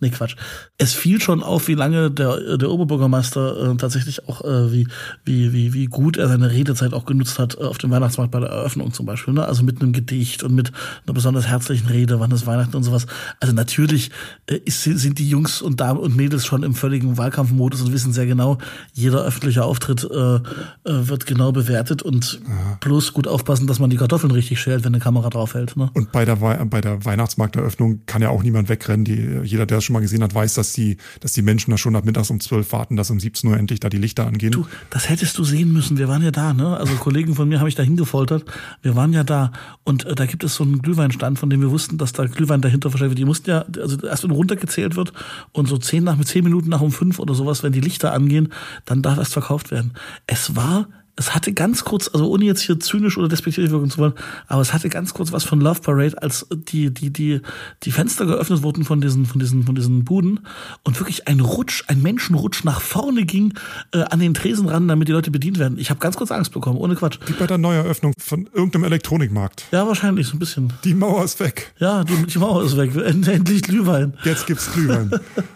Nee, Quatsch. Es fiel schon auf, wie lange der, der Oberbürgermeister äh, tatsächlich auch, äh, wie, wie, wie, wie gut er seine Redezeit auch genutzt hat äh, auf dem Weihnachtsmarkt bei der Eröffnung zum Beispiel. Ne? Also mit einem Gedicht und mit einer besonders herzlichen Rede, wann es Weihnachten und sowas. Also natürlich äh, ist, sind die Jungs und Damen und Mädels schon im völligen Wahlkampfmodus und wissen sehr genau, jeder öffentliche Auftritt äh, äh, wird genau bewertet und ja. bloß gut aufpassen, dass man die Kartoffeln richtig schält, wenn eine Kamera draufhält. Ne? Und bei der, bei der Weihnachtsmarkteröffnung kann ja auch niemand wegrennen. Die, jeder, der schon mal gesehen hat, weiß, dass die, dass die Menschen da schon ab mittags um zwölf warten, dass um 17 Uhr endlich da die Lichter angehen. Du, das hättest du sehen müssen. Wir waren ja da, ne? Also Kollegen von mir habe ich da hingefoltert. Wir waren ja da und äh, da gibt es so einen Glühweinstand, von dem wir wussten, dass da Glühwein dahinter verstellt wird. Die mussten ja, also erst wenn runtergezählt wird und so zehn nach mit zehn Minuten nach um fünf oder sowas, wenn die Lichter angehen, dann darf erst verkauft werden. Es war es hatte ganz kurz, also ohne jetzt hier zynisch oder despektierlich wirken zu wollen, aber es hatte ganz kurz was von Love Parade, als die, die, die, die Fenster geöffnet wurden von diesen, von diesen, von diesen Buden und wirklich ein Rutsch, ein Menschenrutsch nach vorne ging äh, an den Tresen ran, damit die Leute bedient werden. Ich habe ganz kurz Angst bekommen, ohne Quatsch. Wie bei der Neueröffnung von irgendeinem Elektronikmarkt. Ja, wahrscheinlich, so ein bisschen. Die Mauer ist weg. Ja, die, die Mauer ist weg. Endlich Glühwein. Jetzt gibt's Glühwein.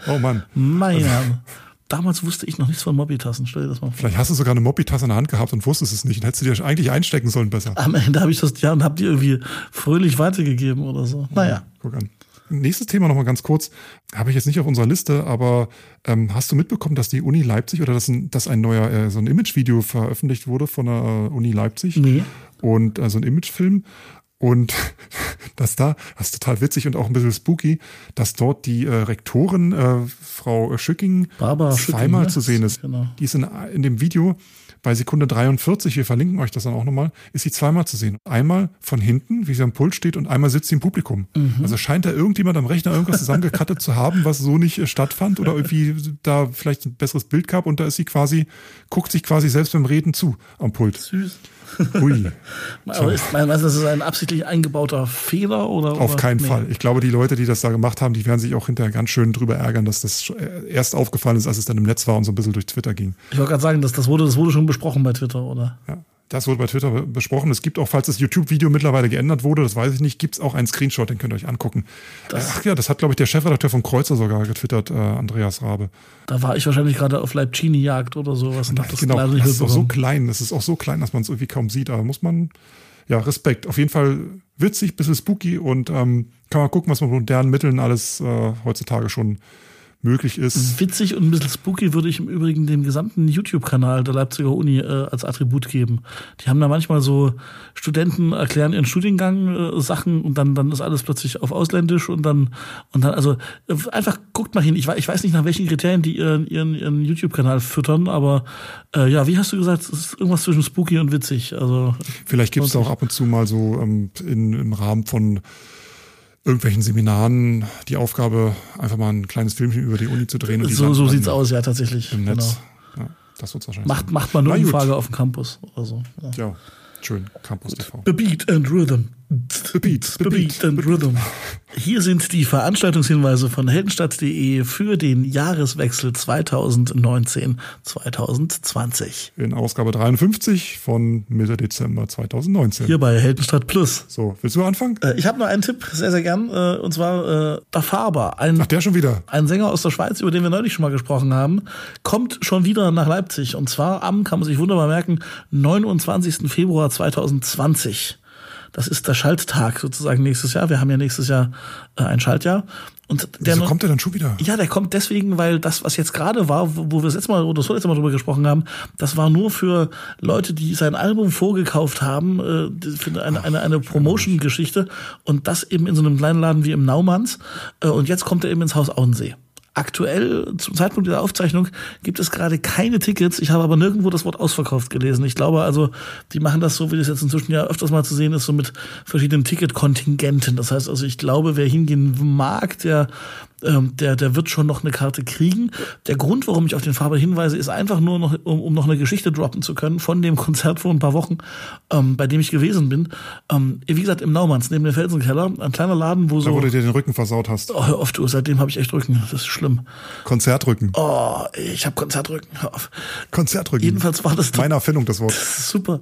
Oh Mann. Mein Name damals wusste ich noch nichts von Mobitassen. Stell dir das mal vor. Vielleicht hast du sogar eine Mobitasse in der Hand gehabt und wusstest es nicht. Und hättest du dir eigentlich einstecken sollen besser. Am Ende habe ich das ja und habe die irgendwie fröhlich weitergegeben oder so. Naja. Guck an. Nächstes Thema nochmal ganz kurz. Habe ich jetzt nicht auf unserer Liste, aber ähm, hast du mitbekommen, dass die Uni Leipzig oder dass ein, dass ein neuer, äh, so ein Imagevideo veröffentlicht wurde von der äh, Uni Leipzig? Nee. Und äh, so ein Imagefilm. Und [LAUGHS] dass da, das ist total witzig und auch ein bisschen spooky, dass dort die äh, Rektorin, äh, Frau Schücking, Barbara zweimal Schücking, zu sehen ist. Genau. Die ist in, in dem Video bei Sekunde 43, wir verlinken euch das dann auch nochmal, ist sie zweimal zu sehen. Einmal von hinten, wie sie am Pult steht, und einmal sitzt sie im Publikum. Mhm. Also scheint da irgendjemand am Rechner irgendwas zusammengekattet zu haben, was so nicht äh, stattfand oder irgendwie da vielleicht ein besseres Bild gab und da ist sie quasi, guckt sich quasi selbst beim Reden zu am Pult. Süß. Ui. [LAUGHS] Aber ist, meinst du, das ist ein absichtlich eingebauter Fehler oder? Auf oder? keinen Nee. Fall. Ich glaube, die Leute, die das da gemacht haben, die werden sich auch hinterher ganz schön drüber ärgern, dass das erst aufgefallen ist, als es dann im Netz war und so ein bisschen durch Twitter ging. Ich wollte gerade sagen, das, das, wurde, das wurde schon besprochen bei Twitter, oder? Ja. Das wurde bei Twitter be- besprochen. Es gibt auch, falls das YouTube-Video mittlerweile geändert wurde, das weiß ich nicht, gibt es auch einen Screenshot, den könnt ihr euch angucken. Ach ja, das hat, glaube ich, der Chefredakteur von Kreuzer sogar getwittert, äh, Andreas Rabe. Da war ich wahrscheinlich gerade auf Leibchini-Jagd oder sowas und hab das genau, leider nicht das ist auch so klein, das ist auch so klein, dass man es irgendwie kaum sieht, aber muss man, ja, Respekt. Auf jeden Fall witzig, bisschen spooky und ähm, kann man gucken, was mit modernen Mitteln alles äh, heutzutage schon möglich ist. Witzig und ein bisschen spooky würde ich im Übrigen dem gesamten YouTube-Kanal der Leipziger Uni äh, als Attribut geben. Die haben da manchmal so Studenten erklären ihren Studiengang äh, Sachen und dann dann ist alles plötzlich auf Ausländisch und dann und dann also äh, einfach guckt mal hin. Ich weiß, ich weiß nicht nach welchen Kriterien die ihren ihren, ihren YouTube-Kanal füttern, aber äh, ja, wie hast du gesagt, es ist irgendwas zwischen spooky und witzig. Also Vielleicht gibt es auch ab und zu mal so ähm, in, im Rahmen von irgendwelchen Seminaren die Aufgabe, einfach mal ein kleines Filmchen über die Uni zu drehen. Und so so sieht's aus, ja tatsächlich. Im Netz. Genau. Ja, das wird's wahrscheinlich Macht sein. macht man eine Na gut. Umfrage auf dem Campus oder so. Ja. Ja, schön. Campus TV. The Beat and Rhythm. The Beat, The Beat and Rhythm. Hier sind die Veranstaltungshinweise von heldenstadt.de für den Jahreswechsel 2019-2020. In Ausgabe 53 von Mitte Dezember 2019. Hier bei Heldenstadt Plus. So, willst du anfangen? Äh, Ich habe noch einen Tipp, sehr, sehr gern, äh, und zwar äh, Da Faber, ein, Ach, der schon wieder. ein Sänger aus der Schweiz, über den wir neulich schon mal gesprochen haben, kommt schon wieder nach Leipzig. Und zwar am, kann man sich wunderbar merken, 29. Februar 2020. Das ist der Schalttag sozusagen nächstes Jahr. Wir haben ja nächstes Jahr äh, ein Schaltjahr. Und der no- kommt der dann schon wieder? ja, der kommt deswegen, weil das, was jetzt gerade war, wo wo wir das letzte Mal oder das vorletzte Mal drüber gesprochen haben, das war nur für Leute, die sein Album vorgekauft haben, äh, für eine, eine, eine Promotion-Geschichte und das eben in so einem kleinen Laden wie im Naumanns. Äh, und jetzt kommt er eben ins Haus Auensee. Aktuell, zum Zeitpunkt dieser Aufzeichnung, gibt es gerade keine Tickets. Ich habe aber nirgendwo das Wort ausverkauft gelesen. Ich glaube also, die machen das so, wie das jetzt inzwischen ja öfters mal zu sehen ist, so mit verschiedenen Ticketkontingenten. Das heißt also, ich glaube, wer hingehen mag, der, ähm, der, der wird schon noch eine Karte kriegen. Der Grund, warum ich auf den Faber hinweise, ist einfach nur noch, um, um noch eine Geschichte droppen zu können von dem Konzert vor ein paar Wochen, ähm, bei dem ich gewesen bin. Ähm, wie gesagt, im Naumanns, neben dem Felsenkeller, ein kleiner Laden, wo Da, so, wo du dir den Rücken versaut hast. oh, hör auf du, seitdem habe ich echt Rücken. Das ist schlimm. Konzertrücken. Oh, ich habe Konzertrücken. Hör auf. Konzertrücken. Jedenfalls war das Meine Erfindung, das Wort. [LAUGHS] super.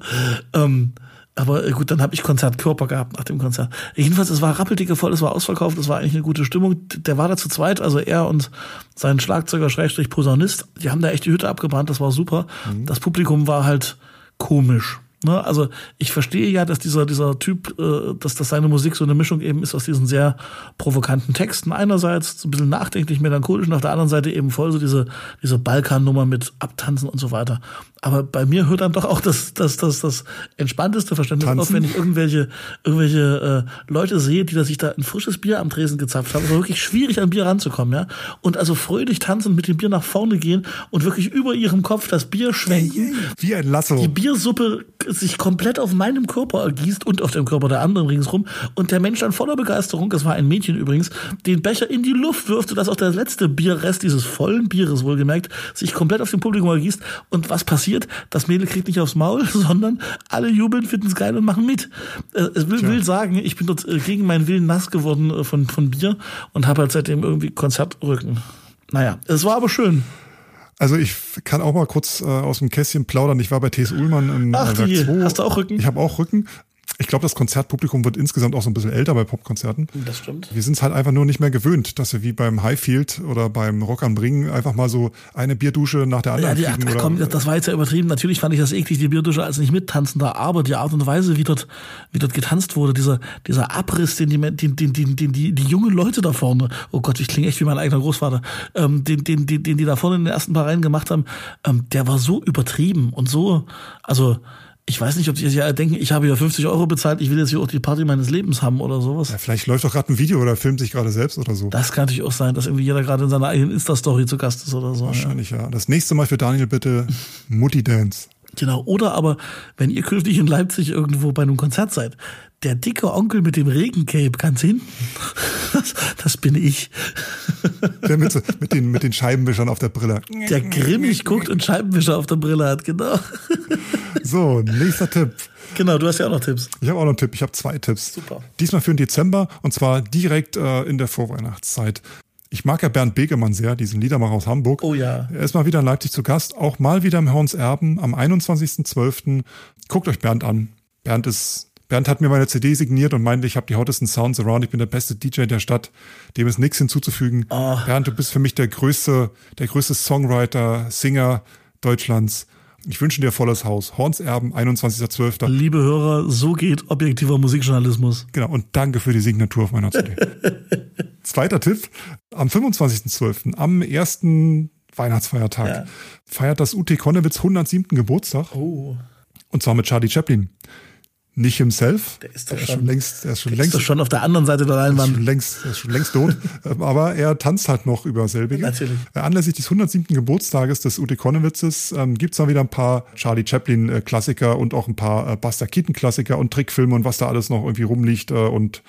Ähm, Aber äh, gut, dann habe ich Konzertkörper gehabt nach dem Konzert. Jedenfalls, es war rappeldicke voll, es war ausverkauft, es war eigentlich eine gute Stimmung. Der war da zu zweit, also er und sein Schlagzeuger Schrägstrich Posaunist, die haben da echt die Hütte abgebrannt, das war super. Mhm. Das Publikum war halt komisch. Ne? Also ich verstehe ja, dass dieser, dieser Typ, äh, dass das seine Musik so eine Mischung eben ist aus diesen sehr provokanten Texten. Einerseits so ein bisschen nachdenklich, melancholisch und auf der anderen Seite eben voll so diese, diese Balkan-Nummer mit Abtanzen und so weiter. Aber bei mir hört dann doch auch das, das, das, das entspannteste Verständnis Tanzen. auf, wenn ich irgendwelche, irgendwelche äh, Leute sehe, die da sich da ein frisches Bier am Tresen gezapft haben. Es war wirklich schwierig, an Bier ranzukommen, ja. Und also fröhlich tanzen, mit dem Bier nach vorne gehen und wirklich über ihrem Kopf das Bier schwenken. Wie ein Lasso. Die Biersuppe sich komplett auf meinem Körper ergießt und auf dem Körper der anderen ringsrum. Und der Mensch dann voller Begeisterung, das war ein Mädchen übrigens, den Becher in die Luft wirft, sodass auch der letzte Bierrest dieses vollen Bieres wohlgemerkt sich komplett auf dem Publikum ergießt. Und was passiert? das Mädel kriegt nicht aufs Maul, [LAUGHS] sondern alle jubeln, finden es geil und machen mit. Äh, es will, will sagen, ich bin dort äh, gegen meinen Willen nass geworden äh, von, von Bier und habe halt seitdem irgendwie Konzertrücken. Naja, es war aber schön. Also ich kann auch mal kurz äh, aus dem Kästchen plaudern. Ich war bei T.S. Ullmann im Ach, Werk 2. Hast du auch Rücken? Ich habe auch Rücken ich glaube, das Konzertpublikum wird insgesamt auch so ein bisschen älter bei Popkonzerten. Das stimmt. Wir sind es halt einfach nur nicht mehr gewöhnt, dass wir wie beim Highfield oder beim Rock am Ring einfach mal so eine Bierdusche nach der anderen ja, die, kriegen. Ach, komm, das war jetzt ja übertrieben. Natürlich fand ich das eklig, die Bierdusche als nicht mittanzender, aber die Art und Weise, wie dort, wie dort getanzt wurde, dieser, dieser Abriss, den die, den, den, den, den die, die jungen Leute da vorne, oh Gott, ich klinge echt wie mein eigener Großvater, ähm, den, den, den, den die da vorne in den ersten paar Reihen gemacht haben, ähm, der war so übertrieben und so, also, ich weiß nicht, ob die sich ja denken, ich habe ja 50 Euro bezahlt, ich will jetzt hier auch die Party meines Lebens haben oder sowas. Ja, vielleicht läuft doch gerade ein Video oder filmt sich gerade selbst oder so. Das kann natürlich auch sein, dass irgendwie jeder gerade in seiner eigenen Insta-Story zu Gast ist oder so. Wahrscheinlich, ja. ja. Das nächste Mal für Daniel bitte Mutti Dance. Genau. Oder aber, wenn ihr künftig in Leipzig irgendwo bei einem Konzert seid, der dicke Onkel mit dem Regencape ganz hinten, das, das bin ich. Der mit, so, mit, den, mit den Scheibenwischern auf der Brille. Der grimmig guckt und Scheibenwischer auf der Brille hat, genau. So, nächster Tipp. Genau, du hast ja auch noch Tipps. Ich habe auch noch einen Tipp. Ich habe zwei Tipps. Super. Diesmal für den Dezember und zwar direkt äh, in der Vorweihnachtszeit. Ich mag ja Bernd Begemann sehr, diesen Liedermacher aus Hamburg. Oh ja. Er ist mal wieder in Leipzig zu Gast, auch mal wieder im Horns Erben am 21.12. Guckt euch Bernd an. Bernd ist Bernd hat mir meine CD signiert und meinte, ich habe die hottesten Sounds around, ich bin der beste DJ der Stadt, dem ist nichts hinzuzufügen. Oh. Bernd, du bist für mich der größte, der größte Songwriter, Singer Deutschlands. Ich wünsche dir volles Haus. Horns Erben, 21.12. Liebe Hörer, so geht objektiver Musikjournalismus. Genau, und danke für die Signatur auf meiner CD. [LAUGHS] Zweiter Tipp, am 25.12., am ersten Weihnachtsfeiertag, ja. feiert das UT Konnewitz 107. Geburtstag. Oh. Und zwar mit Charlie Chaplin nicht himself. Der ist doch der schon, ist längst, der ist schon längst, ist schon auf der anderen Seite der Leinwand. Ist schon längst, ist schon längst tot. [LAUGHS] Ähm, aber er tanzt halt noch über selbige. Natürlich. Äh, anlässlich des 107. Geburtstages des Ute Konnewitzes ähm, gibt's dann wieder ein paar Charlie Chaplin äh, Klassiker und auch ein paar äh, Buster Keaton Klassiker und Trickfilme und was da alles noch irgendwie rumliegt äh, und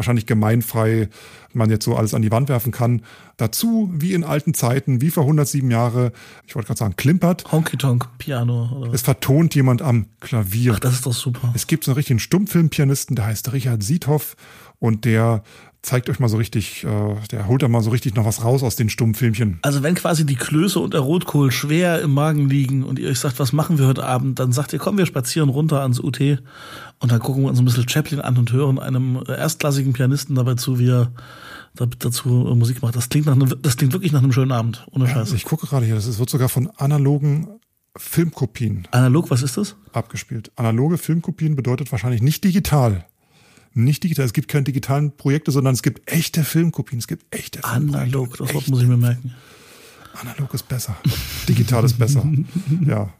wahrscheinlich gemeinfrei man jetzt so alles an die Wand werfen kann. Dazu, wie in alten Zeiten, wie vor 107 Jahre, ich wollte gerade sagen, klimpert. Honky Tonk Piano. Oder? Es vertont jemand am Klavier. Ach, das ist doch super. Es gibt so einen richtigen Stummfilmpianisten, der heißt Richard Siethoff und der zeigt euch mal so richtig, äh, der holt da mal so richtig noch was raus aus den Stummfilmchen. Also wenn quasi die Klöße und der Rotkohl schwer im Magen liegen und ihr euch sagt, was machen wir heute Abend, dann sagt ihr, komm, wir spazieren runter ans UT und dann gucken wir uns ein bisschen Chaplin an und hören einem erstklassigen Pianisten dabei zu, wie er dazu Musik macht. Das klingt nach einem, das klingt wirklich nach einem schönen Abend, ohne ja, Scheiß. Ich gucke gerade hier, das wird sogar von analogen Filmkopien. Analog, was ist das? Abgespielt. Analoge Filmkopien bedeutet wahrscheinlich nicht digital nicht digital. Es gibt keine digitalen Projekte, sondern es gibt echte Filmkopien. Es gibt echte Analog, das Wort muss ich mir merken. Analog ist besser. Digital ist besser. [LAUGHS] Ja.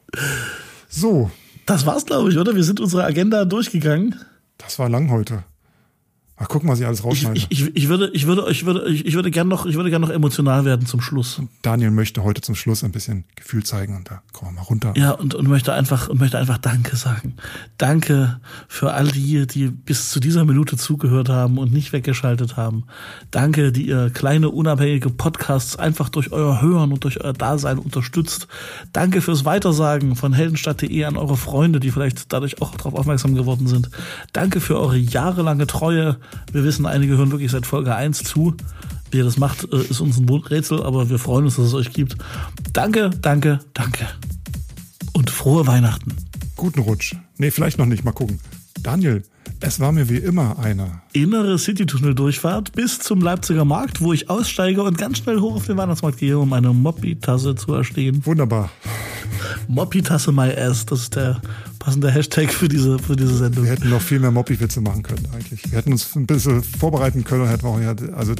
So. Das war's, glaube ich, oder? Wir sind unsere Agenda durchgegangen. Das war lang heute. Ach, guck mal, was ich alles rausschneide. Ich, ich, ich, würde, ich würde, ich würde, ich, ich würde gern noch, ich würde gern noch emotional werden zum Schluss. Daniel möchte heute zum Schluss ein bisschen Gefühl zeigen und da kommen wir mal runter. Ja, und, und möchte einfach, und möchte einfach Danke sagen. Danke für all die, die bis zu dieser Minute zugehört haben und nicht weggeschaltet haben. Danke, die ihr kleine unabhängige Podcasts einfach durch euer Hören und durch euer Dasein unterstützt. Danke fürs Weitersagen von heldenstadt.de an eure Freunde, die vielleicht dadurch auch darauf aufmerksam geworden sind. Danke für eure jahrelange Treue wir wissen, einige hören wirklich seit Folge 1 zu. Wie ihr das macht, äh, ist uns ein Rätsel, aber wir freuen uns, dass es euch gibt. Danke, danke, danke. Und frohe Weihnachten. Guten Rutsch. Nee, vielleicht noch nicht. Mal gucken. Daniel, es war mir wie immer eine innere City-Tunnel-Durchfahrt bis zum Leipziger Markt, wo ich aussteige und ganz schnell hoch auf den Weihnachtsmarkt gehe, um eine Moppi-Tasse zu erstehen. Wunderbar. Moppi-Tasse my ass, das ist der passende Hashtag für diese, für diese Sendung. Wir hätten noch viel mehr Moppi-Witze machen können eigentlich. Wir hätten uns ein bisschen vorbereiten können und hätten auch, ja, also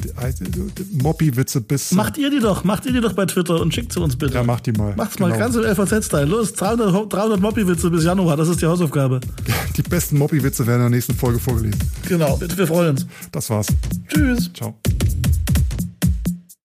Moppi-Witze bis... Macht ihr die doch, macht ihr die doch bei Twitter und schickt sie uns bitte. Ja, macht die mal. Macht's mal, genau. ganz im FAZ-Style. Los, 300, 300 Moppi-Witze bis Januar, das ist die Hausaufgabe. Die besten Moppi-Witze werden in der nächsten Folge vorgelesen. Genau, wir freuen uns. Das war's. Tschüss. Ciao.